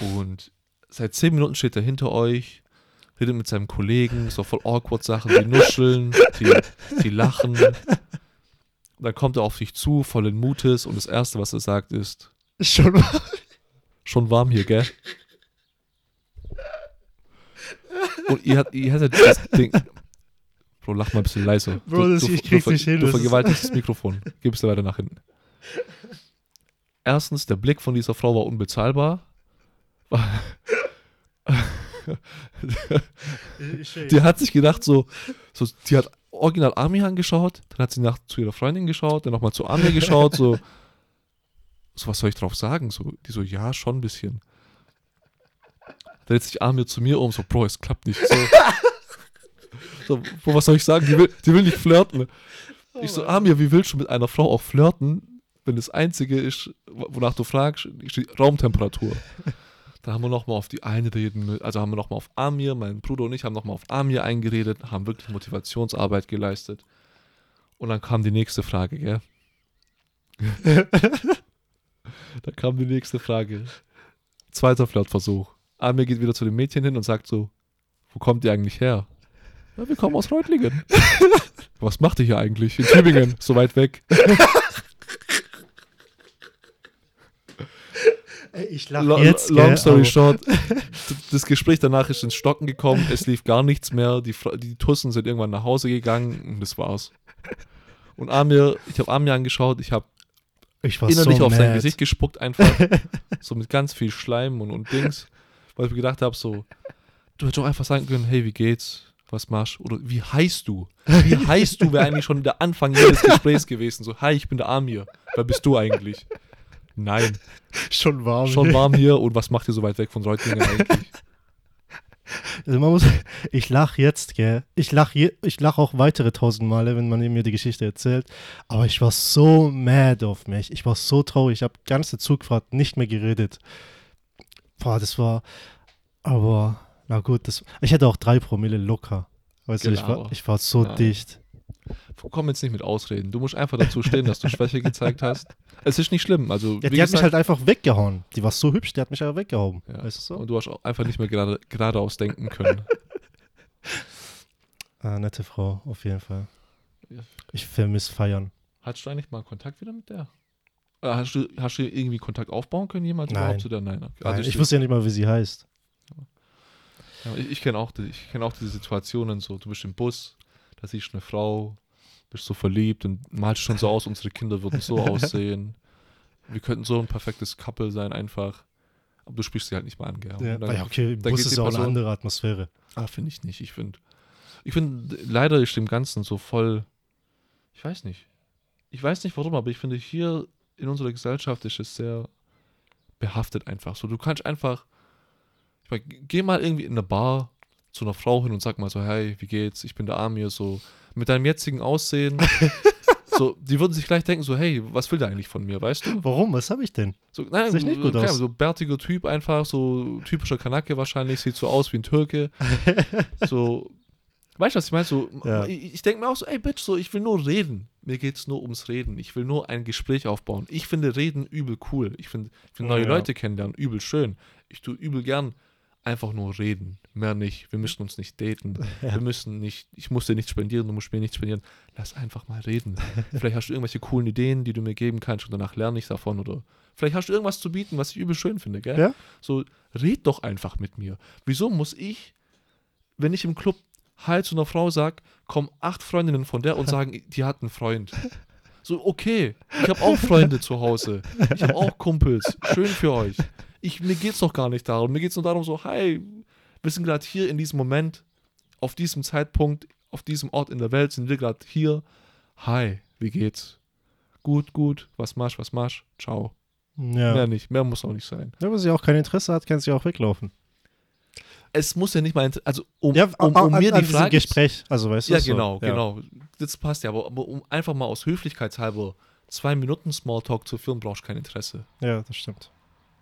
Und seit zehn Minuten steht er hinter euch, redet mit seinem Kollegen, so voll awkward Sachen, die nuscheln, die, die lachen. Dann kommt er auf dich zu, vollen Mutes, und das Erste, was er sagt, ist, schon mal. schon warm hier, gell? Und ihr, hat, ihr hättet das Ding. Bro, lach mal ein bisschen leiser. Bro, das- ich krieg's ver- nicht hin, Du vergewaltigst das Mikrofon. Gib's dir weiter nach hinten. Erstens, der Blick von dieser Frau war unbezahlbar. Die hat sich gedacht, so, so die hat original Army angeschaut, dann hat sie nach, zu ihrer Freundin geschaut, dann nochmal zu Army geschaut, so, so, was soll ich drauf sagen? So, die so, ja, schon ein bisschen. Dann dreht sich Amir zu mir um, so, Bro, es klappt nicht. So, so was soll ich sagen? Die will, die will nicht flirten. Ich so, Amir, wie willst du mit einer Frau auch flirten, wenn das Einzige ist, wonach du fragst, ist die Raumtemperatur. Da haben wir nochmal auf die einreden, also haben wir nochmal auf Amir, mein Bruder und ich haben nochmal auf Amir eingeredet, haben wirklich Motivationsarbeit geleistet. Und dann kam die nächste Frage, gell? da kam die nächste Frage. Zweiter Flirtversuch. Amir geht wieder zu dem Mädchen hin und sagt so, wo kommt ihr eigentlich her? Ja, wir kommen aus Reutlingen. Was macht ihr hier eigentlich? In Tübingen, so weit weg. Ich lache jetzt, long gell, story short, das Gespräch danach ist ins Stocken gekommen, es lief gar nichts mehr, die, die Tussen sind irgendwann nach Hause gegangen und das war's. Und Amir, ich habe Amir angeschaut, ich habe Ich war innerlich so auf sein mad. Gesicht gespuckt einfach, so mit ganz viel Schleim und, und Dings, weil ich mir gedacht habe, so, du hättest auch einfach sagen können, hey, wie geht's, was machst du? Oder wie heißt du? Wie heißt du, wäre eigentlich schon der Anfang jedes Gesprächs gewesen, so, hi, ich bin der Amir, wer bist du eigentlich? Nein, Schon warm. schon warm hier und was macht ihr so weit weg von Reutlingen eigentlich? Also man muss, ich lache jetzt, gell. Ich lache ich lach auch weitere tausend Male, wenn man mir die Geschichte erzählt. Aber ich war so mad auf mich. Ich war so traurig. Ich habe ganze Zugfahrt nicht mehr geredet. Boah, das war. Aber, na gut, das, ich hätte auch drei Promille locker. Weißt du, ich war, Gelaber. ich war so Nein. dicht. Komm jetzt nicht mit Ausreden. Du musst einfach dazu stehen, dass du Schwäche gezeigt hast. Es ist nicht schlimm. Also, Ja, die hat mich gesagt, halt einfach weggehauen. Die war so hübsch, die hat mich aber weggehauen. ja. Weißt du so? Und du hast auch einfach nicht mehr gerade, geradeaus denken können. Ah, nette Frau, auf jeden Fall. Ich vermisse Feiern. Hattest du eigentlich mal Kontakt wieder mit der? Oder hast du, hast du irgendwie Kontakt aufbauen können, jemals Nein. überhaupt zu der? Nein. okay. Also Nein, ich ich wusste ja nicht mal, wie sie heißt. ja, ich, ich kenne auch, die- ich kenn auch diese Situationen so, du bist im Bus, da siehst du eine Frau, bist so verliebt und malst schon so aus, unsere Kinder würden so aussehen. Wir könnten so ein perfektes Couple sein einfach. Aber du sprichst sie halt nicht mal an, gell? Ja, dann- ja okay, dann Bus geht ist ja auch eine andere Atmosphäre. Ah, finde ich nicht. Ich finde, ich finde, leider ist dem Ganzen so voll, ich weiß nicht. Ich weiß nicht warum, aber ich finde, hier in unserer Gesellschaft ist es sehr behaftet einfach. So, du kannst einfach, ich meine, geh mal irgendwie in eine Bar zu einer Frau hin und sag mal so, hey, wie geht's? Ich bin der Amir, so, mit deinem jetzigen Aussehen. so, die würden sich gleich denken, so, hey, was will der eigentlich von mir, weißt du? Warum? Was habe ich denn? So, nein, Sieht nicht gut keine aus. So bärtiger Typ einfach, so typischer Kanake wahrscheinlich, sieht so aus wie ein Türke. so, weißt du, was ich meine? So, Ja. Ich, ich denke mir auch so, ey Bitch, so, ich will nur reden. Mir geht's nur ums Reden. Ich will nur ein Gespräch aufbauen. Ich finde Reden übel cool. Ich finde find neue Ja. Leute kennenlernen übel schön. Ich tue übel gern einfach nur reden. Mehr nicht. Wir müssen uns nicht daten. Ja. Wir müssen nicht, ich muss dir nichts spendieren, du musst mir nichts spendieren. Lass einfach mal reden. Vielleicht hast du irgendwelche coolen Ideen, die du mir geben kannst und danach lerne ich davon oder vielleicht hast du irgendwas zu bieten, was ich übel schön finde, gell? Ja. So, red doch einfach mit mir. Wieso muss ich, wenn ich im Club Hi zu einer Frau sag, kommen acht Freundinnen von der und sagen, die hat einen Freund. So, okay, ich habe auch Freunde zu Hause. Ich habe auch Kumpels. Schön für euch. Ich, mir geht's doch gar nicht darum. Mir geht's nur darum, so, hi, wir sind gerade hier in diesem Moment, auf diesem Zeitpunkt, auf diesem Ort in der Welt sind wir gerade hier. Hi, wie geht's? Gut, gut. Was machst, was machst? Ciao. Ja. Mehr nicht. Mehr muss auch nicht sein. Ja, wenn sie auch kein Interesse hat, kann sie auch weglaufen. Es muss ja nicht mal, also um, Ja, um, an- um mir an die Frage Gespräch, also weißt du Ja, so. genau, genau. Das passt ja, aber, aber um einfach mal aus Höflichkeitshalber zwei Minuten Smalltalk zu führen, brauchst du kein Interesse. Ja, das stimmt.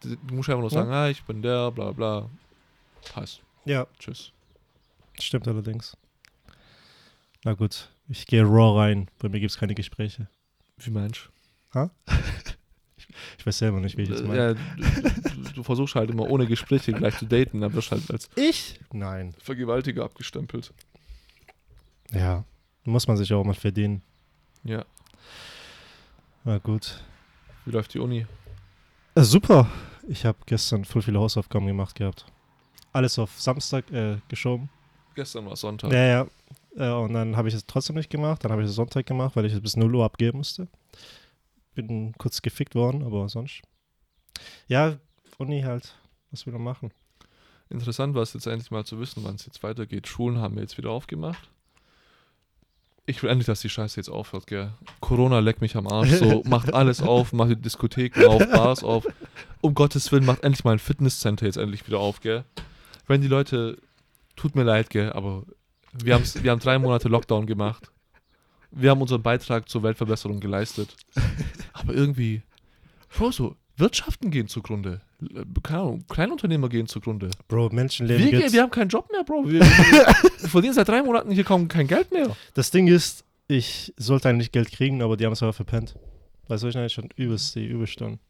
Du musst einfach nur Ja. sagen, ah, ich bin der, bla bla. Passt. Ja, Tschüss. stimmt allerdings. Na gut, ich gehe raw rein. Bei mir gibt es keine Gespräche. Wie meinst Ich weiß selber nicht, wie ich das du? meine. Ja, du, du, du versuchst halt immer ohne Gespräche gleich zu daten, dann wirst du halt als Ich? Nein. Vergewaltiger abgestempelt. Ja, muss man sich auch mal verdienen. Ja. Na gut. Wie läuft die Uni? Äh, super. Ich habe gestern voll viele Hausaufgaben gemacht gehabt. Alles auf Samstag äh, geschoben. Gestern war Sonntag. Ja, ja. Äh, und dann habe ich es trotzdem nicht gemacht. Dann habe ich es Sonntag gemacht, weil ich es bis 0 Uhr abgeben musste. Bin kurz gefickt worden, aber sonst. Ja, Uni halt. Was will man machen? Interessant war es jetzt endlich mal zu wissen, wann es jetzt weitergeht. Schulen haben wir jetzt wieder aufgemacht. Ich will endlich, dass die Scheiße jetzt aufhört, gell. Corona leckt mich am Arsch. So, macht alles auf, macht die Diskotheken auf, Bars auf. Um Gottes Willen, macht endlich mal ein Fitnesscenter jetzt endlich wieder auf, gell. Wenn die Leute, tut mir leid, gell, aber wir, haben's, wir haben drei Monate Lockdown gemacht. Wir haben unseren Beitrag zur Weltverbesserung geleistet. Aber irgendwie, Bro, so, Wirtschaften gehen zugrunde. Keine Ahnung, Kleinunternehmer gehen zugrunde. Bro, Menschenleben Wir, gibt's. wir haben keinen Job mehr, Bro. Wir, wir verdienen seit drei Monaten hier kaum kein Geld mehr. Das Ding ist, ich sollte eigentlich Geld kriegen, aber die haben es aber verpennt. Weißt du, ich eigentlich schon übelst die Überstunden.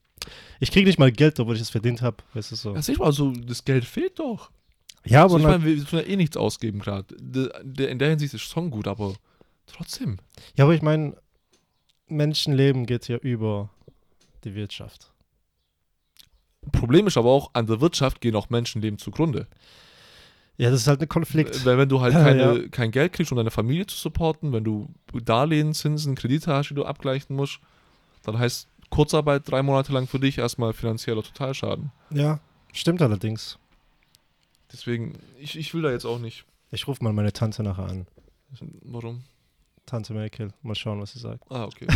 Ich kriege nicht mal Geld, obwohl ich es verdient habe. Weißt du so. Das ist mal so, das Geld fehlt doch. Ja, Also aber ich na, meine, wir müssen ja eh nichts ausgeben gerade. In der Hinsicht ist Song gut, aber trotzdem. ja, aber ich meine, Menschenleben geht ja über die Wirtschaft. Problem ist aber auch, an der Wirtschaft gehen auch Menschenleben zugrunde. Ja, das ist halt ein Konflikt. Weil wenn du halt keine, ja. kein Geld kriegst, um deine Familie zu supporten, wenn du Darlehen, Zinsen, Kredite hast, die du abgleichen musst, dann heißt Kurzarbeit drei Monate lang für dich erstmal finanzieller Totalschaden. Ja, stimmt allerdings. Deswegen, ich, ich will da jetzt auch nicht. Ich rufe mal meine Tante nachher an. Warum? Tante Merkel. Mal schauen, was sie sagt. Ah, okay.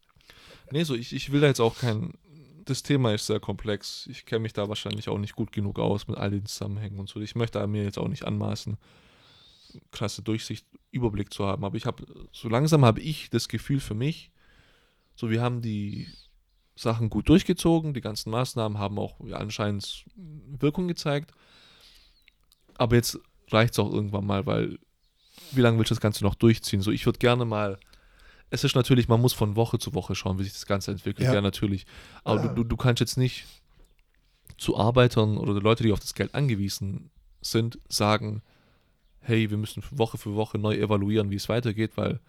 nee, so, ich, ich will da jetzt auch kein. Das Thema ist sehr komplex. Ich kenne mich da wahrscheinlich auch nicht gut genug aus mit all den Zusammenhängen und so. Ich möchte mir jetzt auch nicht anmaßen, krasse Durchsicht, Überblick zu haben. Aber ich habe, so langsam habe ich das Gefühl für mich, so wir haben die Sachen gut durchgezogen, die ganzen Maßnahmen haben auch ja, anscheinend Wirkung gezeigt. Aber jetzt reicht es auch irgendwann mal, weil wie lange willst du das Ganze noch durchziehen? So, ich würde gerne mal. Es ist natürlich, man muss von Woche zu Woche schauen, wie sich das Ganze entwickelt. Ja. Ja, natürlich. Aber Ah. du, du, du kannst jetzt nicht zu Arbeitern oder Leute, die auf das Geld angewiesen sind, sagen, hey, wir müssen Woche für Woche neu evaluieren, wie es weitergeht, weil,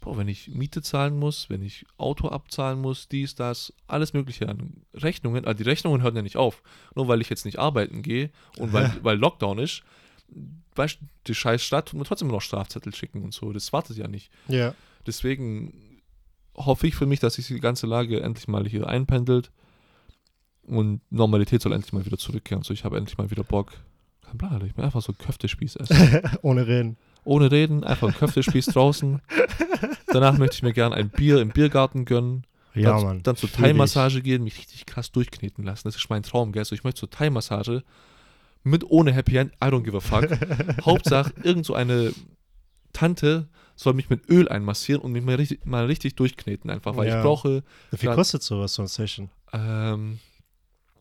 boah, wenn ich Miete zahlen muss, wenn ich Auto abzahlen muss, dies, das, alles mögliche an Rechnungen, also die Rechnungen hören ja nicht auf. Nur weil ich jetzt nicht arbeiten gehe und weil, weil Lockdown ist, weißt du, die scheiß Stadt tut mir trotzdem noch Strafzettel schicken und so. Das wartet ja nicht. Ja. Deswegen hoffe ich für mich, dass sich die ganze Lage endlich mal hier einpendelt und Normalität soll endlich mal wieder zurückkehren. So, ich habe endlich mal wieder Bock. Kein Plan, ich will einfach so Köftespieß essen. Ohne Reden. Ohne reden, einfach ein Köftespieß draußen. Danach möchte ich mir gern ein Bier im Biergarten gönnen. Ja, dann, Mann. Dann zur. Thai-Massage gehen, mich richtig krass durchkneten lassen. Das ist mein Traum, gell? So, ich möchte zur Thai-Massage mit ohne Happy End, I don't give a fuck. Hauptsache, irgend so eine Tante soll mich mit Öl einmassieren und mich mal richtig, mal richtig durchkneten einfach, weil Ja. ich brauche, Wie viel kostet sowas, so eine Session? ähm,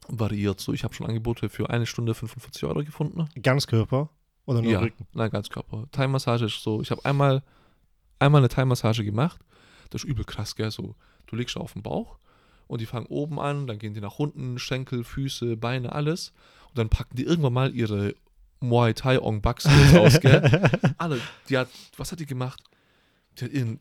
variiert so. Ich habe schon Angebote für eine Stunde 45 Euro gefunden. Ganzkörper oder nur ja, Rücken? nein, ganz Körper. Thai-Massage ist so, ich habe einmal, einmal eine Thai-Massage gemacht. Das ist übel krass, gell, so. Du liegst auf dem Bauch und die fangen oben an, dann gehen die nach unten, Schenkel, Füße, Beine, alles. Und dann packen die irgendwann mal ihre Muay Thai Ong Bak aus, gell. Alle, die hat, was hat die gemacht? Die hat ihren,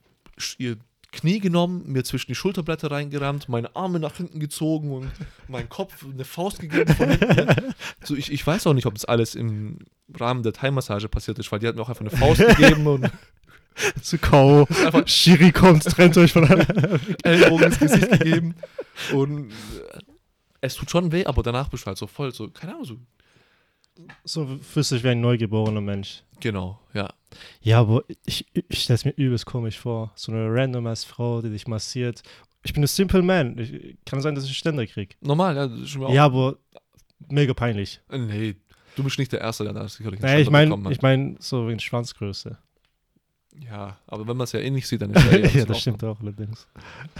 ihr Knie genommen, mir zwischen die Schulterblätter reingerammt, meine Arme nach hinten gezogen und meinen Kopf eine Faust gegeben von hinten. So, ich, ich weiß auch nicht, ob das alles im Rahmen der Thai-Massage passiert ist, weil die hat mir auch einfach eine Faust gegeben und Zu K.O. einfach Shiri kommt, trennt euch von Ellbogen ins Gesicht gegeben. Und äh, es tut schon weh, aber danach bist du halt so voll, so, keine Ahnung, so. So fühlst du dich wie ein neugeborener Mensch. Genau, ja. Ja, aber ich, ich stelle es mir übelst komisch vor. So eine random ass Frau, die dich massiert. Ich bin ein Simple Man. Ich, kann sein, dass ich Ständer krieg. Normal, ja, schon mal Ja, aber mega peinlich. Auch, nee, du bist nicht der Erste, der da sicherlich einen Naja, ich meine, ich mein, so wegen Schwanzgröße. Ja, aber wenn man es ja eh nicht sieht, dann ist ja eh ja, das stimmt auch allerdings.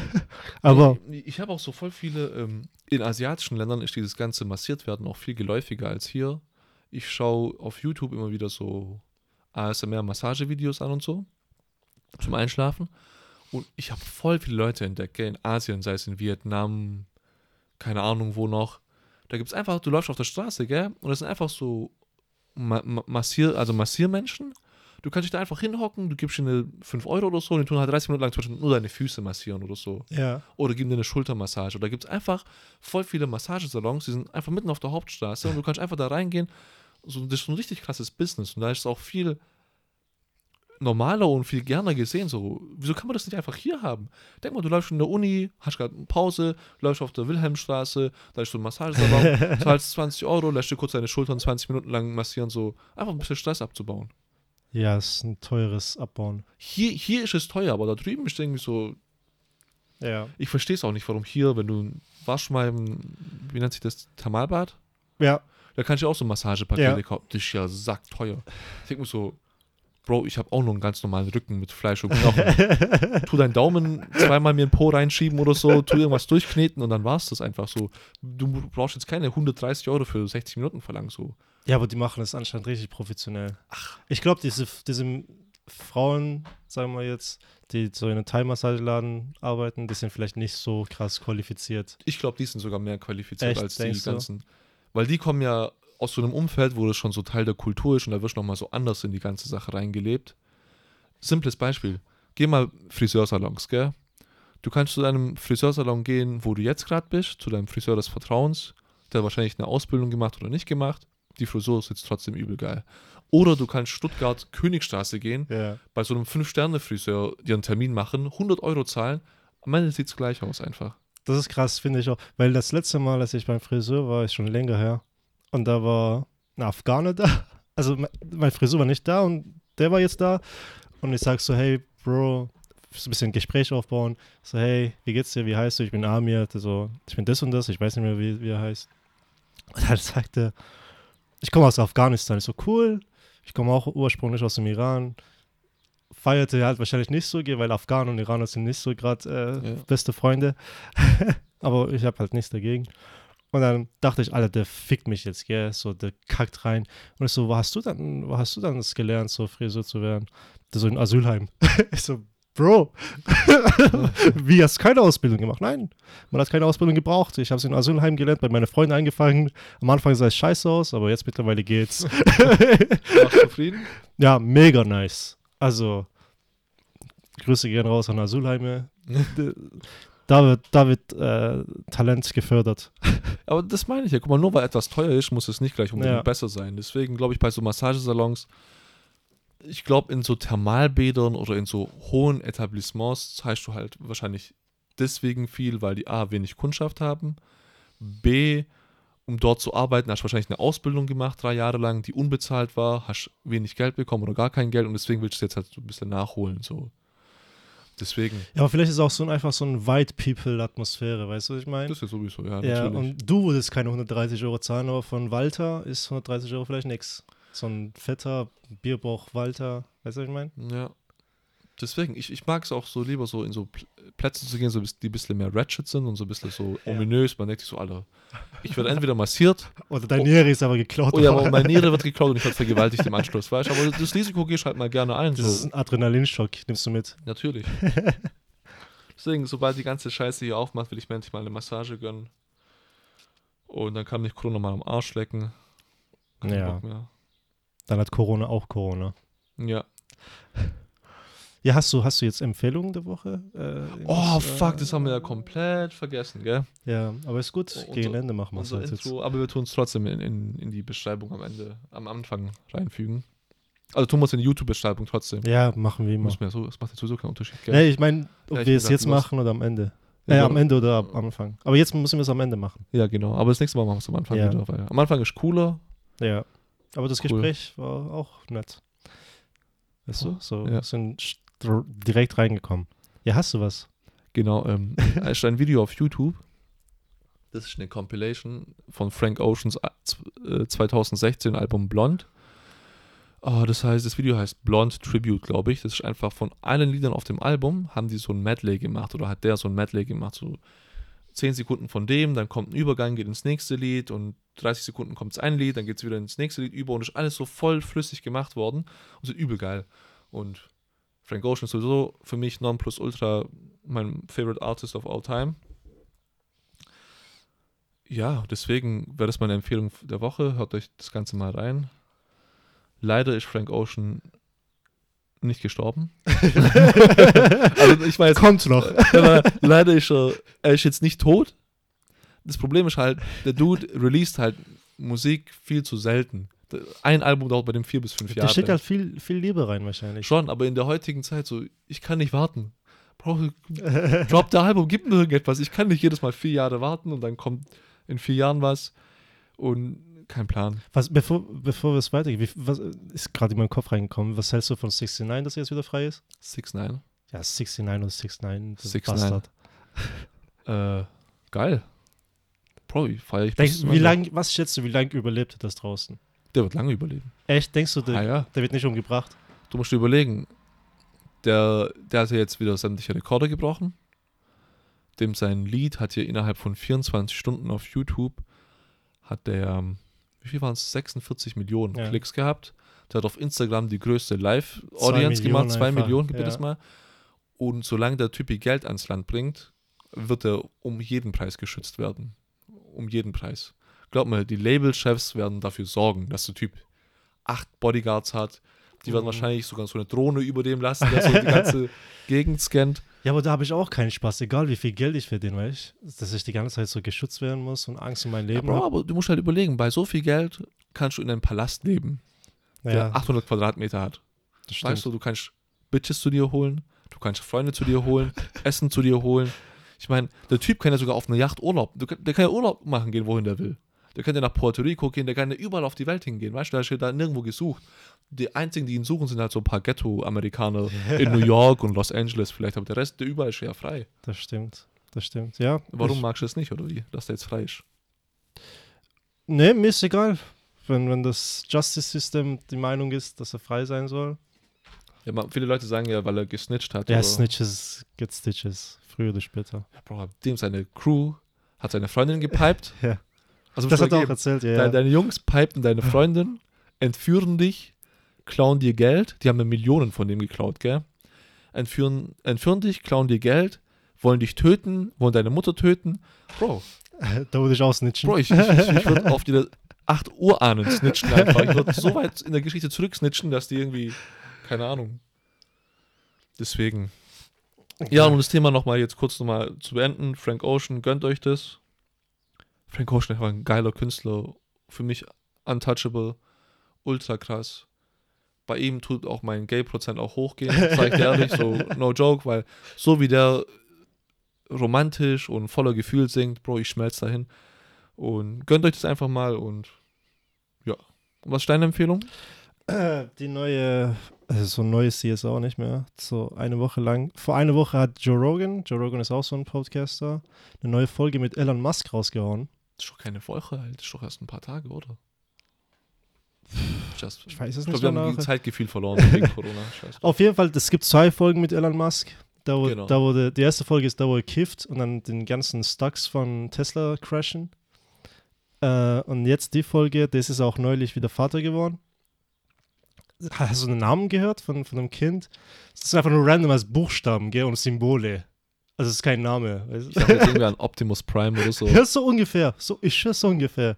aber Ich, ich habe auch so voll viele, ähm, in asiatischen Ländern ist dieses ganze massiert werden auch viel geläufiger als hier. Ich schaue auf YouTube immer wieder so ASMR-Massagevideos an und so, zum Einschlafen. Und ich habe voll viele Leute entdeckt, gell, in Asien, sei es in Vietnam, keine Ahnung wo noch. Da gibt es einfach, du läufst auf der Straße, gell, und das sind einfach so Ma Ma Massier, also Massiermenschen. Du kannst dich da einfach hinhocken, du gibst ihnen 5 Euro oder so und die tun halt 30 Minuten lang zum Beispiel nur deine Füße massieren oder so ja, oder geben dir eine Schultermassage. Oder gibt es einfach voll viele Massagesalons, die sind einfach mitten auf der Hauptstraße und du kannst einfach da reingehen. So, das ist so ein richtig krasses Business und da ist es auch viel normaler und viel gerne gesehen. So, wieso kann man das nicht einfach hier haben? Denk mal, du läufst in der Uni, hast gerade eine Pause, läufst auf der Wilhelmstraße, da ist so ein Massagesalon, zahlst 20 Euro, lässt dir kurz deine Schultern 20 Minuten lang massieren, so einfach ein bisschen Stress abzubauen. ja, es ist ein teures Abbauen. Hier, hier ist es teuer, aber da drüben ist irgendwie so, Ja. ich verstehe es auch nicht, warum hier, wenn du wasch mal im, wie nennt sich das, Thermalbad? Ja, Da kannst du auch so Massagepakete Ja. kaufen. Das ist ja sackteuer. Ich denke mir so, Bro, ich habe auch nur einen ganz normalen Rücken mit Fleisch und Knochen. tu deinen Daumen zweimal mir in den Po reinschieben oder so, tu irgendwas durchkneten und dann war es das einfach so. Du brauchst jetzt keine 130 Euro für 60 Minuten verlangen, so. Ja, aber die machen das anscheinend richtig professionell. Ach. Ich glaube, diese, diese Frauen, sagen wir jetzt, die so in einem Thai-Massageladen arbeiten, die sind vielleicht nicht so krass qualifiziert. Ich glaube, die sind sogar mehr qualifiziert Echt, als die denkst du? Weil die kommen ja aus so einem Umfeld, wo das schon so Teil der Kultur ist und da wirst du nochmal so anders in die ganze Sache reingelebt. Simples Beispiel. Geh mal Friseursalons, gell? Du kannst zu deinem Friseursalon gehen, wo du jetzt gerade bist, zu deinem Friseur des Vertrauens, der hat wahrscheinlich eine Ausbildung gemacht oder nicht gemacht. Die Frisur ist jetzt trotzdem übel geil. Oder du kannst Stuttgart Königstraße gehen, Ja. bei so einem 5-Sterne-Friseur dir einen Termin machen, 100 Euro zahlen. Am Ende sieht es gleich aus einfach. Das ist krass, finde ich auch. Weil das letzte Mal, als ich beim Friseur war, ist schon länger her. Und da war ein Afghane da. Also me- mein Friseur war nicht da und der war jetzt da. Und ich sag so, hey, Bro, so ein bisschen Gespräch aufbauen. So, hey, wie geht's dir? Wie heißt du? Ich bin Amir. So, ich bin das und das. Ich weiß nicht mehr, wie, wie er heißt. Und dann sagt er, ich komme aus Afghanistan. Ich so, cool. Ich komme auch ursprünglich aus dem Iran. Feierte halt wahrscheinlich nicht so, weil Afghanen und Iraner sind nicht so gerade äh, Ja. beste Freunde. Aber ich habe halt nichts dagegen. Und dann dachte ich, Alter, der fickt mich jetzt, gell? So, der kackt rein. Und ich so, wo hast du dann, wo hast du dann das gelernt, so Friseur zu werden? Der so in Asylheim. ich so, Bro, wie hast du keine Ausbildung gemacht? Nein, man hat keine Ausbildung gebraucht. Ich habe es in Asylheim gelernt, bei meinen Freunden eingefangen. Am Anfang sah es scheiße aus, aber jetzt mittlerweile geht's. Warst du zufrieden? ja, mega nice. Also, Grüße gehen raus an Asylheime. Da wird, da wird äh, Talent gefördert. Aber das meine ich ja. Guck mal, nur weil etwas teuer ist, muss es nicht gleich unbedingt Ja. besser sein. Deswegen glaube ich, bei so Massagesalons, ich glaube, in so Thermalbädern oder in so hohen Etablissements zahlst du halt wahrscheinlich deswegen viel, weil die A, wenig Kundschaft haben, B, um dort zu arbeiten, hast du wahrscheinlich eine Ausbildung gemacht, drei Jahre lang, die unbezahlt war, hast wenig Geld bekommen oder gar kein Geld und deswegen willst du jetzt halt so ein bisschen nachholen. So. Deswegen, Ja, aber vielleicht ist es auch so ein, einfach so eine White People-Atmosphäre, weißt du, was ich meine? das ist ja sowieso, ja, Ja, natürlich. und du würdest keine 130 Euro zahlen, aber von Walter ist 130 Euro vielleicht nix. So ein fetter Bierbauch Walter, weißt du, was ich meine? Ja. Deswegen, ich, ich mag es auch so lieber so in so Pl- Plätze zu gehen, so die ein bisschen mehr ratchet sind und so ein bisschen so Ja. ominös. Man denkt sich so, Alter, ich werde entweder massiert Oder dein Niere ist aber geklaut. oh ja, aber meine Niere wird geklaut und ich werde vergewaltigt im Anschluss, weißt du? Aber das Risiko gehe ich halt mal gerne ein. das ist So. ein Adrenalinschock, nimmst du mit. Natürlich. Deswegen, sobald die ganze Scheiße hier aufmacht, will ich mir endlich mal eine Massage gönnen. Und dann kann mich Corona mal am Arsch lecken. Kein Ja. Bock mehr. Dann hat Corona auch Corona. Ja. Ja, hast du, hast du jetzt Empfehlungen der Woche? Äh, Oh, fuck, äh, das haben wir ja komplett vergessen, gell? Ja, aber ist gut. Unser- Gegen Ende machen wir es unser halt jetzt. Aber wir tun es trotzdem in, in, in die Beschreibung am Ende, am Anfang reinfügen. Also tun wir es in die YouTube-Beschreibung trotzdem. Ja, machen wir immer. Muss ja so, das macht ja sowieso keinen Unterschied, gell? Nee, ich meine, ob Ja, wir es jetzt machen oder am Ende. Ja, Ja, genau. am Ende oder am Anfang. Aber jetzt müssen wir es am Ende machen. Ja, genau. Aber das nächste Mal machen wir es am Anfang Ja. wieder, weil am Anfang ist cooler. Ja. Aber das Cool. Gespräch war auch nett. Weißt du? So Ja. sind st- direkt reingekommen. Ja, hast du was? Genau, ähm, da ist ein Video auf YouTube. Das ist eine Compilation von Frank Oceans äh, z- äh, 2016 Album Blonde. Oh, das heißt, das Video heißt Blonde Tribute, glaube ich. Das ist einfach von allen Liedern auf dem Album, haben die so ein Medley gemacht oder hat der so ein Medley gemacht. So 10 Sekunden von dem, dann kommt ein Übergang, geht ins nächste Lied und 30 Sekunden kommt ein Lied, dann geht es wieder ins nächste Lied über und ist alles so voll flüssig gemacht worden und sind übel geil. Und Frank Ocean ist sowieso für mich Nonplusultra mein Favorite Artist of all time. Ja, deswegen wäre das meine Empfehlung der Woche. Hört euch das Ganze mal rein. Leider ist Frank Ocean nicht gestorben. also ich weiß, Kommt noch. aber leider ist er, er ist jetzt nicht tot. Das Problem ist halt, der Dude released halt Musik viel zu selten. Ein Album dauert bei dem vier bis fünf Da Jahre. steckt halt viel, viel Liebe rein wahrscheinlich. Schon, aber in der heutigen Zeit so, ich kann nicht warten. Bro, drop der Album, gib mir irgendetwas. Ich kann nicht jedes Mal vier Jahre warten und dann kommt in vier Jahren was und kein Plan. Was, bevor, bevor wir es weitergehen, wie, was ist gerade in meinen Kopf reingekommen? Was hältst du von 69, dass er jetzt wieder frei ist? 6 9 Ja, 69 oder 69. das 6ix9ine. Bastard. Äh, geil. Bro, ich feier ich bis wie lang, was schätzt du, wie lange überlebt er das draußen? Der wird lange überleben. Echt, denkst du, der, ah ja. der wird nicht umgebracht? Du musst dir überlegen, der, der hat ja jetzt wieder sämtliche Rekorde gebrochen. Dem sein Lied hat hier innerhalb von 24 Stunden auf YouTube hat der, ähm, wie viel waren es? 46 Millionen Ja. Klicks gehabt. Der hat auf Instagram die größte Live-Audience gemacht, 2 einfach, Millionen, gib mir ja. das mal. Und solange der Typi Geld ans Land bringt, wird er um jeden Preis geschützt werden. Um jeden Preis. Glaub mir, die Label-Chefs werden dafür sorgen, dass der Typ acht Bodyguards hat. Die werden Mhm. wahrscheinlich sogar so eine Drohne über dem lassen, der so die ganze Gegend scannt. Ja, aber da habe ich auch keinen Spaß, egal wie viel Geld ich verdiene, weißt du? Dass ich die ganze Zeit so geschützt werden muss und Angst um mein Ja, Leben Bro, habe. aber du musst halt überlegen, bei so viel Geld kannst du in einem Palast leben, der 800 Quadratmeter hat. das stimmt. Weißt du, du kannst Bitches zu dir holen, du kannst Freunde zu dir holen, Essen zu dir holen. Ich meine, der Typ kann ja sogar auf einer Yacht Urlaub, der kann ja Urlaub machen gehen, wohin der will. Der kann ja nach Puerto Rico gehen, der kann ja überall auf die Welt hingehen, weißt du, der ist ja da nirgendwo gesucht. Die einzigen, die ihn suchen, sind halt so ein paar Ghetto-Amerikaner in New York und Los Angeles vielleicht, aber der Rest, der überall ist ja frei. Das stimmt. Das stimmt. Ja. Warum Ich, magst du das nicht, oder wie, dass der jetzt frei ist? nee, mir ist egal. Wenn, wenn das Justice System die Meinung ist, dass er frei sein soll. Ja, man, viele Leute sagen ja, weil er gesnitcht hat. Ja, oder- Snitches get Stitches. Früher oder später. Bro, dem seine Crew hat seine Freundin gepiped. Ja. Also Das hat er auch erzählt, ja. Deine, deine Jungs pipen deine Freundin, entführen dich, klauen dir Geld. Die haben ja Millionen von dem geklaut, gell? Entführen, entführen dich, klauen dir Geld, wollen dich töten, wollen deine Mutter töten. Bro, da würde ich auch snitchen. Bro, ich, ich, ich, würde auf die 8 Uhr ahnen snitchen einfach. Ich würde so weit in der Geschichte zurücksnitchen, dass die irgendwie, keine Ahnung. Deswegen. Ja, um das Thema nochmal jetzt kurz nochmal zu beenden. Frank Ocean, gönnt euch das. Frank Ocean war ein geiler Künstler. Für mich untouchable. Ultra krass. Bei ihm tut auch mein Gay-Prozent auch hochgehen, sag ich dir ehrlich, so no joke, weil so wie der romantisch und voller Gefühl singt, Bro, ich schmelz dahin. Und gönnt euch das einfach mal und ja. Was ist deine Empfehlung? Äh, Die neue, also so ein neues CSO nicht mehr. So eine Woche lang. Vor einer Woche hat Joe Rogan, Joe Rogan ist auch so ein Podcaster, eine neue Folge mit Elon Musk rausgehauen. Das ist doch keine Woche alt, das ist doch erst ein paar Tage, oder? Just, Ich weiß es ich nicht glaube, wir haben Zeitgefühl verloren wegen Corona. Auf jeden Fall, es gibt zwei Folgen mit Elon Musk. Da, wo, Genau. da wurde, die erste Folge ist da, wo er kifft und dann den ganzen Stocks von Tesla crashen. Äh, und jetzt die Folge, das ist auch neulich wieder Vater geworden. Hast du einen Namen gehört von, von einem Kind? Das ist einfach nur random als Buchstaben, gell, und Symbole. Also es ist kein Name. weißt du? Ich irgendwie an Optimus Prime oder so. Ja, so ungefähr. So, ich schwör, so ungefähr.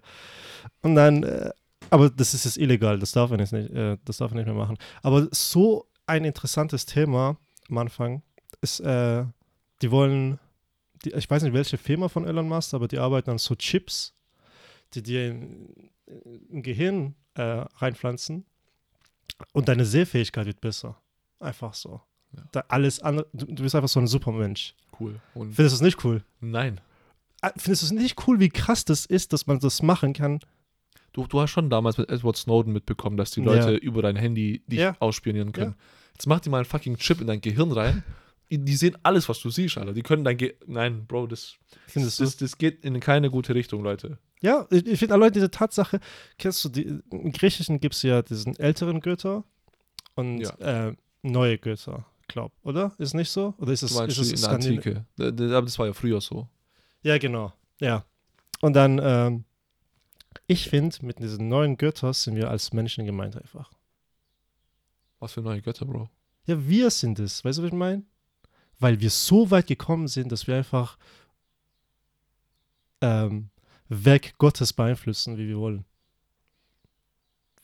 Und dann, äh, aber das ist jetzt illegal, das darf er nicht, äh, das darf er nicht mehr machen. Aber so ein interessantes Thema am Anfang ist, äh, die wollen, die, ich weiß nicht, welche Firma von Elon Musk, aber die arbeiten an so Chips, die dir in, im Gehirn äh, reinpflanzen und deine Sehfähigkeit wird besser. Einfach so. Ja. Da alles andere, du, du bist einfach so ein Supermensch. Cool. Und Findest du das nicht cool? nein. Ah, Findest du es nicht cool, wie krass das ist, dass man das machen kann? Du, du hast schon damals mit Edward Snowden mitbekommen, dass die Ja. Leute über dein Handy dich Ja. ausspionieren können. Jetzt mach dir mal einen fucking Chip in dein Gehirn rein. Die sehen alles, was du siehst, Alter. Die können dein Ge Nein, Bro, das, Findest das, das geht in keine gute Richtung, Leute. Ja, ich, ich finde allein diese Tatsache, kennst du, die, im Griechischen gibt es ja diesen älteren Götter und Ja. äh, neue Götter, glaub, oder? Ist nicht so? Oder ist es, Du meinst ist es in Antike. Das war ja früher so. Ja, genau. Ja. Und dann, ähm, ich finde, mit diesen neuen Göttern sind wir als Menschen gemeint einfach. Was für neue Götter, Bro. Ja, wir sind es. Weißt du, was ich meine? Weil wir so weit gekommen sind, dass wir einfach ähm, Werk Gottes beeinflussen, wie wir wollen.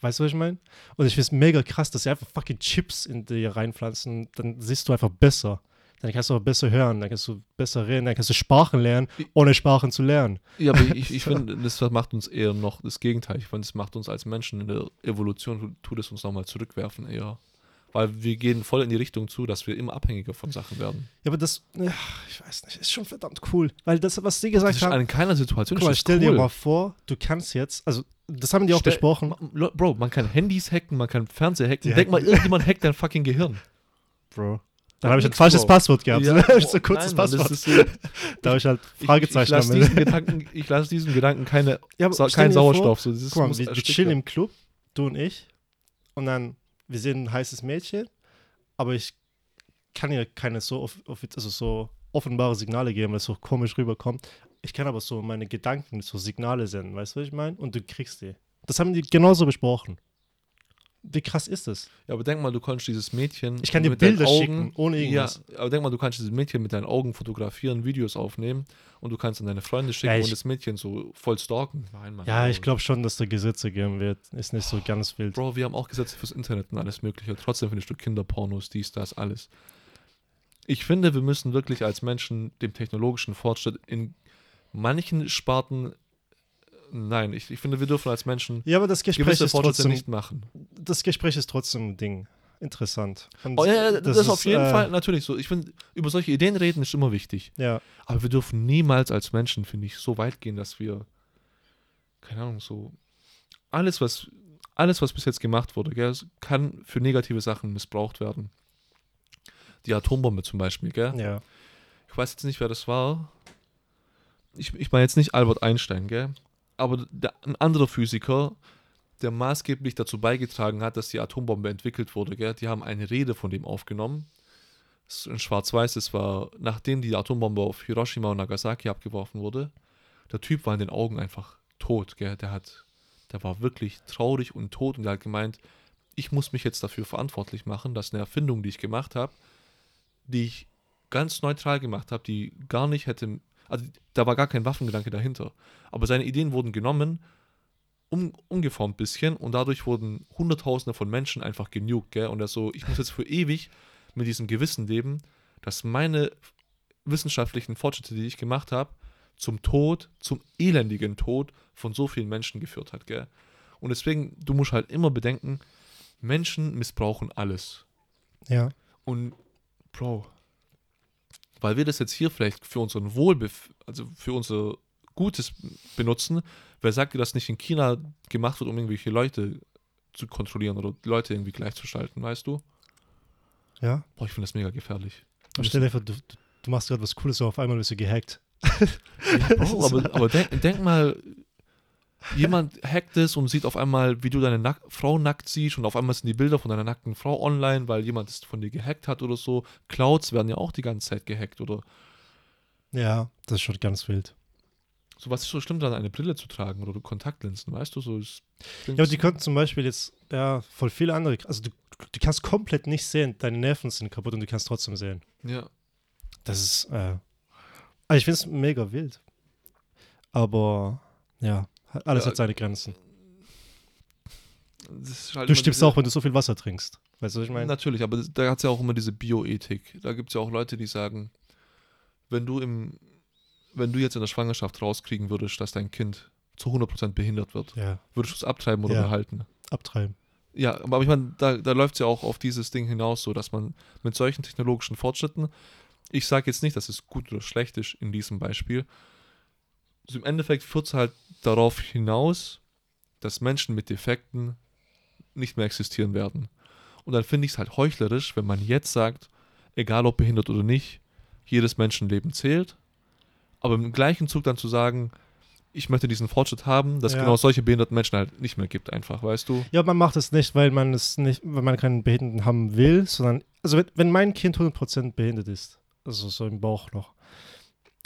Weißt du, was ich meine? Und ich finde es mega krass, dass sie einfach fucking Chips in dir reinpflanzen. Dann siehst du einfach besser. Dann kannst du auch besser hören, dann kannst du besser reden, dann kannst du Sprachen lernen, ohne Sprachen zu lernen. Ja, aber ich, ich finde, das macht uns eher noch das Gegenteil. Ich finde, es macht uns als Menschen in der Evolution, tu- tut es uns nochmal zurückwerfen eher. Weil wir gehen voll in die Richtung zu, dass wir immer abhängiger von Sachen werden. Ja, aber das, ja, ich weiß nicht, ist schon verdammt cool. Weil das, was die Das gesagt ist haben, in keiner Situation guck mal, ist das stell cool. dir mal vor, du kannst jetzt, also das haben die auch Stell- besprochen. Bro, man kann Handys hacken, man kann Fernseher hacken. Die Denk mal, hacken- irgendjemand hackt dein fucking Gehirn. Bro. Dann habe ich ein nix, falsches. Passwort gehabt. Ja, boah, so ein kurzes nein, Mann, Passwort. Das ist so, da habe ich halt ich, ich, Fragezeichen lasse am diesen Ende. Gedanken, ich lasse diesem Gedanken keine, Ja, aber Sa stell kein dir vor, Sauerstoff. So, dieses Guck mal, wir, wir chillen im Club, du und ich. Und dann, wir sehen ein heißes Mädchen, aber ich kann ihr keine so, also so offenbare Signale geben, weil es so komisch rüberkommt. Ich kann aber so meine Gedanken, so Signale senden, weißt du, was ich meine? Und du kriegst die. Das haben die genauso besprochen. Wie krass ist das? Ja, aber denk mal, du kannst dieses Mädchen. Ich kann dir mit deinen Bilder Augen, schicken, ohne irgendwas. Ja, aber denk mal, du kannst dieses Mädchen mit deinen Augen fotografieren, Videos aufnehmen und du kannst an deine Freunde schicken Ja, ich- und das Mädchen so voll stalken. Nein, Mann. Ja, ich glaube schon, dass da Gesetze geben wird. Ist nicht so ganz wild. Bro, wir haben auch Gesetze fürs Internet und alles Mögliche. Trotzdem findest du Kinderpornos, dies, das, alles. Ich finde, wir müssen wirklich als Menschen dem technologischen Fortschritt in manchen Sparten. Nein, ich, ich finde, wir dürfen als Menschen Ja, aber das Gespräch gewisse ist Fortschritte trotzdem, nicht machen. das Gespräch ist trotzdem ein Ding. Interessant. Und Oh, ja, ja, das, ist auf jeden äh, Fall natürlich so. Ich finde, über solche Ideen reden ist immer wichtig. Ja, Aber wir dürfen niemals als Menschen, finde ich, so weit gehen, dass wir, keine Ahnung, so alles, was, alles, was bis jetzt gemacht wurde, gell, kann für negative Sachen missbraucht werden. Die Atombombe zum Beispiel, gell? ja. Ich weiß jetzt nicht, wer das war. Ich, ich meine jetzt nicht Albert Einstein, gell? Aber der, ein anderer Physiker, der maßgeblich dazu beigetragen hat, dass die Atombombe entwickelt wurde, gell? Die haben eine Rede von dem aufgenommen. In Schwarz-Weiß, das war, nachdem die Atombombe auf Hiroshima und Nagasaki abgeworfen wurde. Der Typ war in den Augen einfach tot, gell? Der hat, der war wirklich traurig und tot und der hat gemeint, ich muss mich jetzt dafür verantwortlich machen, dass eine Erfindung, die ich gemacht habe, die ich ganz neutral gemacht habe, die gar nicht hätte, also da war gar kein Waffengedanke dahinter. Aber seine Ideen wurden genommen, um, umgeformt ein bisschen und dadurch wurden Hunderttausende von Menschen einfach genugt, gell? Und er so, ich muss jetzt für ewig mit diesem Gewissen leben, dass meine wissenschaftlichen Fortschritte, die ich gemacht habe, zum Tod, zum elendigen Tod von so vielen Menschen geführt hat, gell? Und deswegen, du musst halt immer bedenken, Menschen missbrauchen alles. Ja. Und Bro, weil wir das jetzt hier vielleicht für unseren Wohlbef also für unser Gutes benutzen, wer sagt dir, dass nicht in China gemacht wird, um irgendwelche Leute zu kontrollieren oder Leute irgendwie gleichzuschalten, weißt du? Ja. Boah, ich finde das mega gefährlich. Aber stell dir vor, du, machst gerade was Cooles, aber auf einmal wirst du gehackt. Bro, aber, aber denk, denk mal, jemand hackt es und sieht auf einmal, wie du deine Nack Frau nackt siehst und auf einmal sind die Bilder von deiner nackten Frau online, weil jemand es von dir gehackt hat oder so. Clouds werden ja auch die ganze Zeit gehackt oder Ja, das ist schon ganz wild. So, was ist so schlimm daran, eine Brille zu tragen oder du weißt du, so ist. Ja, aber die konnten zum Beispiel jetzt, ja, voll viele andere, also du, du kannst komplett nicht sehen, deine Nerven sind kaputt und du kannst trotzdem sehen. Ja. Das ist, äh, also ich finde es mega wild. Aber, ja, alles Ja, hat seine Grenzen. Halt Du stirbst diese- auch, wenn du so viel Wasser trinkst. Weißt du, was ich meine? Natürlich, aber da hat es ja auch immer diese Bioethik. Da gibt es ja auch Leute, die sagen, wenn du im, wenn du jetzt in der Schwangerschaft rauskriegen würdest, dass dein Kind zu 100% behindert wird, Ja, würdest du es abtreiben oder Ja. behalten? abtreiben. Ja, aber ich meine, da, da läuft es ja auch auf dieses Ding hinaus, so dass man mit solchen technologischen Fortschritten, ich sage jetzt nicht, dass es gut oder schlecht ist in diesem Beispiel, also im Endeffekt führt es halt darauf hinaus, dass Menschen mit Defekten nicht mehr existieren werden. Und dann finde ich es halt heuchlerisch, wenn man jetzt sagt, egal ob behindert oder nicht, jedes Menschenleben zählt, aber im gleichen Zug dann zu sagen, ich möchte diesen Fortschritt haben, dass Ja. genau solche behinderten Menschen halt nicht mehr gibt, einfach, weißt du? Ja, man macht es nicht, weil man es nicht, weil man keinen Behinderten haben will, sondern, also wenn, wenn mein Kind 100% behindert ist, also so im Bauch noch,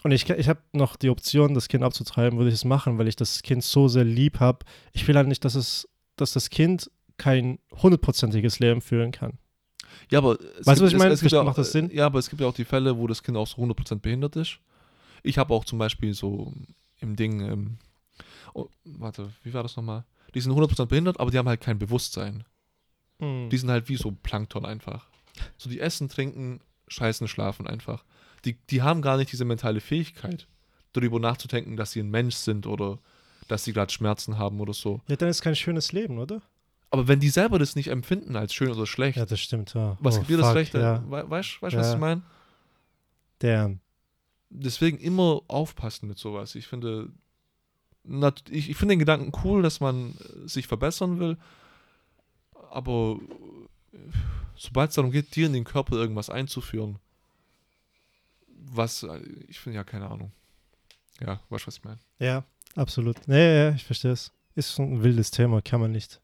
und ich, ich habe noch die Option, das Kind abzutreiben, würde ich es machen, weil ich das Kind so sehr lieb habe. Ich will halt nicht, dass es, dass das Kind kein hundertprozentiges Leben führen kann. Ja, aber Weißt es du, gibt- was ich meine? Es, es auch, Macht das Sinn? Ja, aber es gibt ja auch die Fälle, wo das Kind auch so 100% behindert ist. Ich habe auch zum Beispiel so im Ding, ähm, oh, warte, wie war das nochmal? Die sind 100% behindert, aber die haben halt kein Bewusstsein. Hm. Die sind halt wie so Plankton einfach. So, die essen, trinken, scheißen, schlafen einfach. Die, die haben gar nicht diese mentale Fähigkeit, darüber nachzudenken, dass sie ein Mensch sind oder dass sie gerade Schmerzen haben oder so. Ja, dann ist kein schönes Leben, oder? Aber wenn die selber das nicht empfinden als schön oder schlecht, Ja, das stimmt, ja. was Oh, gibt dir das Recht? Ja, We weißt du, weißt, was Ja. ich meine? der. deswegen immer aufpassen mit sowas. Ich finde, ich, ich finde den Gedanken cool, dass man äh, sich verbessern will, aber äh, sobald es darum geht, dir in den Körper irgendwas einzuführen, was, äh, ich finde ja keine Ahnung. Ja, weißt du, was ich meine? Ja, absolut. Ja, ja, ja, ich verstehe es. Ist ein wildes Thema, kann man nicht.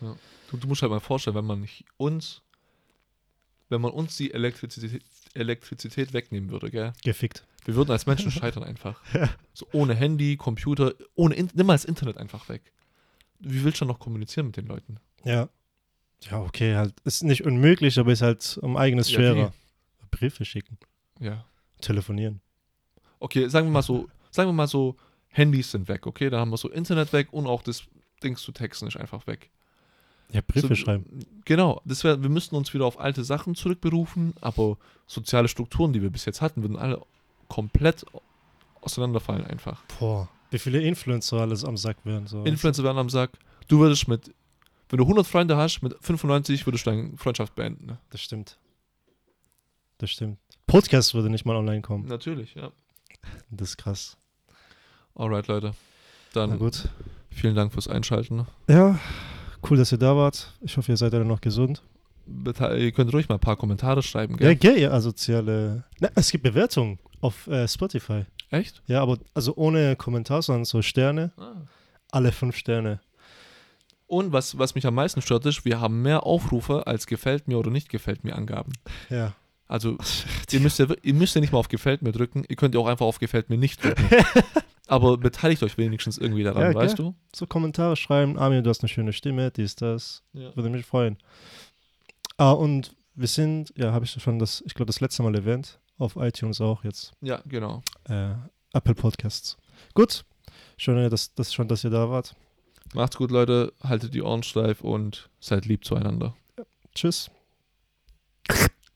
Du, du musst halt mal vorstellen, wenn man nicht uns, wenn man uns die Elektrizität, Elektrizität wegnehmen würde, gell? Gefickt. Wir würden als Menschen scheitern einfach. Ja. So ohne Handy, Computer, ohne nimm mal das Internet einfach weg. Wie willst du noch kommunizieren mit den Leuten? Ja. Ja, okay, halt. Ist nicht unmöglich, aber ist halt um eigenes Ja, schwerer. Briefe schicken, Ja. Telefonieren. Okay, sagen wir mal so, sagen wir mal so, Handys sind weg, okay? Da haben wir so Internet weg und auch das Dings zu texten ist einfach weg. Ja, Briefe So, schreiben. Genau, das wär, wir müssten uns wieder auf alte Sachen zurückberufen, aber soziale Strukturen, die wir bis jetzt hatten, würden alle komplett auseinanderfallen einfach. Boah, wie viele Influencer alles am Sack werden. So. Influencer werden am Sack. Du würdest mit, wenn du 100 Freunde hast, mit 95 würdest du deine Freundschaft beenden. Ne? Das stimmt. Das stimmt. Podcast würde nicht mal online kommen. Natürlich, ja. Das ist krass. Alright, Leute. Na Dann gut. vielen Dank fürs Einschalten. Ja, cool, dass ihr da wart. Ich hoffe, ihr seid alle noch gesund. Bete ihr könnt ruhig mal ein paar Kommentare schreiben, Ja, gell? gell, ihr asoziale. Na, es gibt Bewertungen auf äh, Spotify. Echt? Ja, aber also ohne Kommentar, sondern so Sterne. Ah. Alle fünf Sterne. Und was, was mich am meisten stört, ist, wir haben mehr Aufrufe als gefällt mir oder nicht gefällt mir Angaben. Ja. Also ihr müsst, ja, ihr müsst ja nicht mal auf gefällt mir drücken, ihr könnt ja auch einfach auf gefällt mir nicht drücken. Aber beteiligt euch wenigstens irgendwie daran, Ja, weißt gell? du? So Kommentare schreiben. Armin, du hast eine schöne Stimme, dies, das. Ja. Würde mich freuen. Ah, und wir sind, ja, habe ich schon das, ich glaube, das letzte Mal erwähnt. Auf iTunes auch jetzt. ja, genau. Äh, Apple Podcasts. Gut. Schön, dass, dass, schon, dass ihr da wart. Macht's gut, Leute, haltet die Ohren steif und seid lieb zueinander. Tschüss.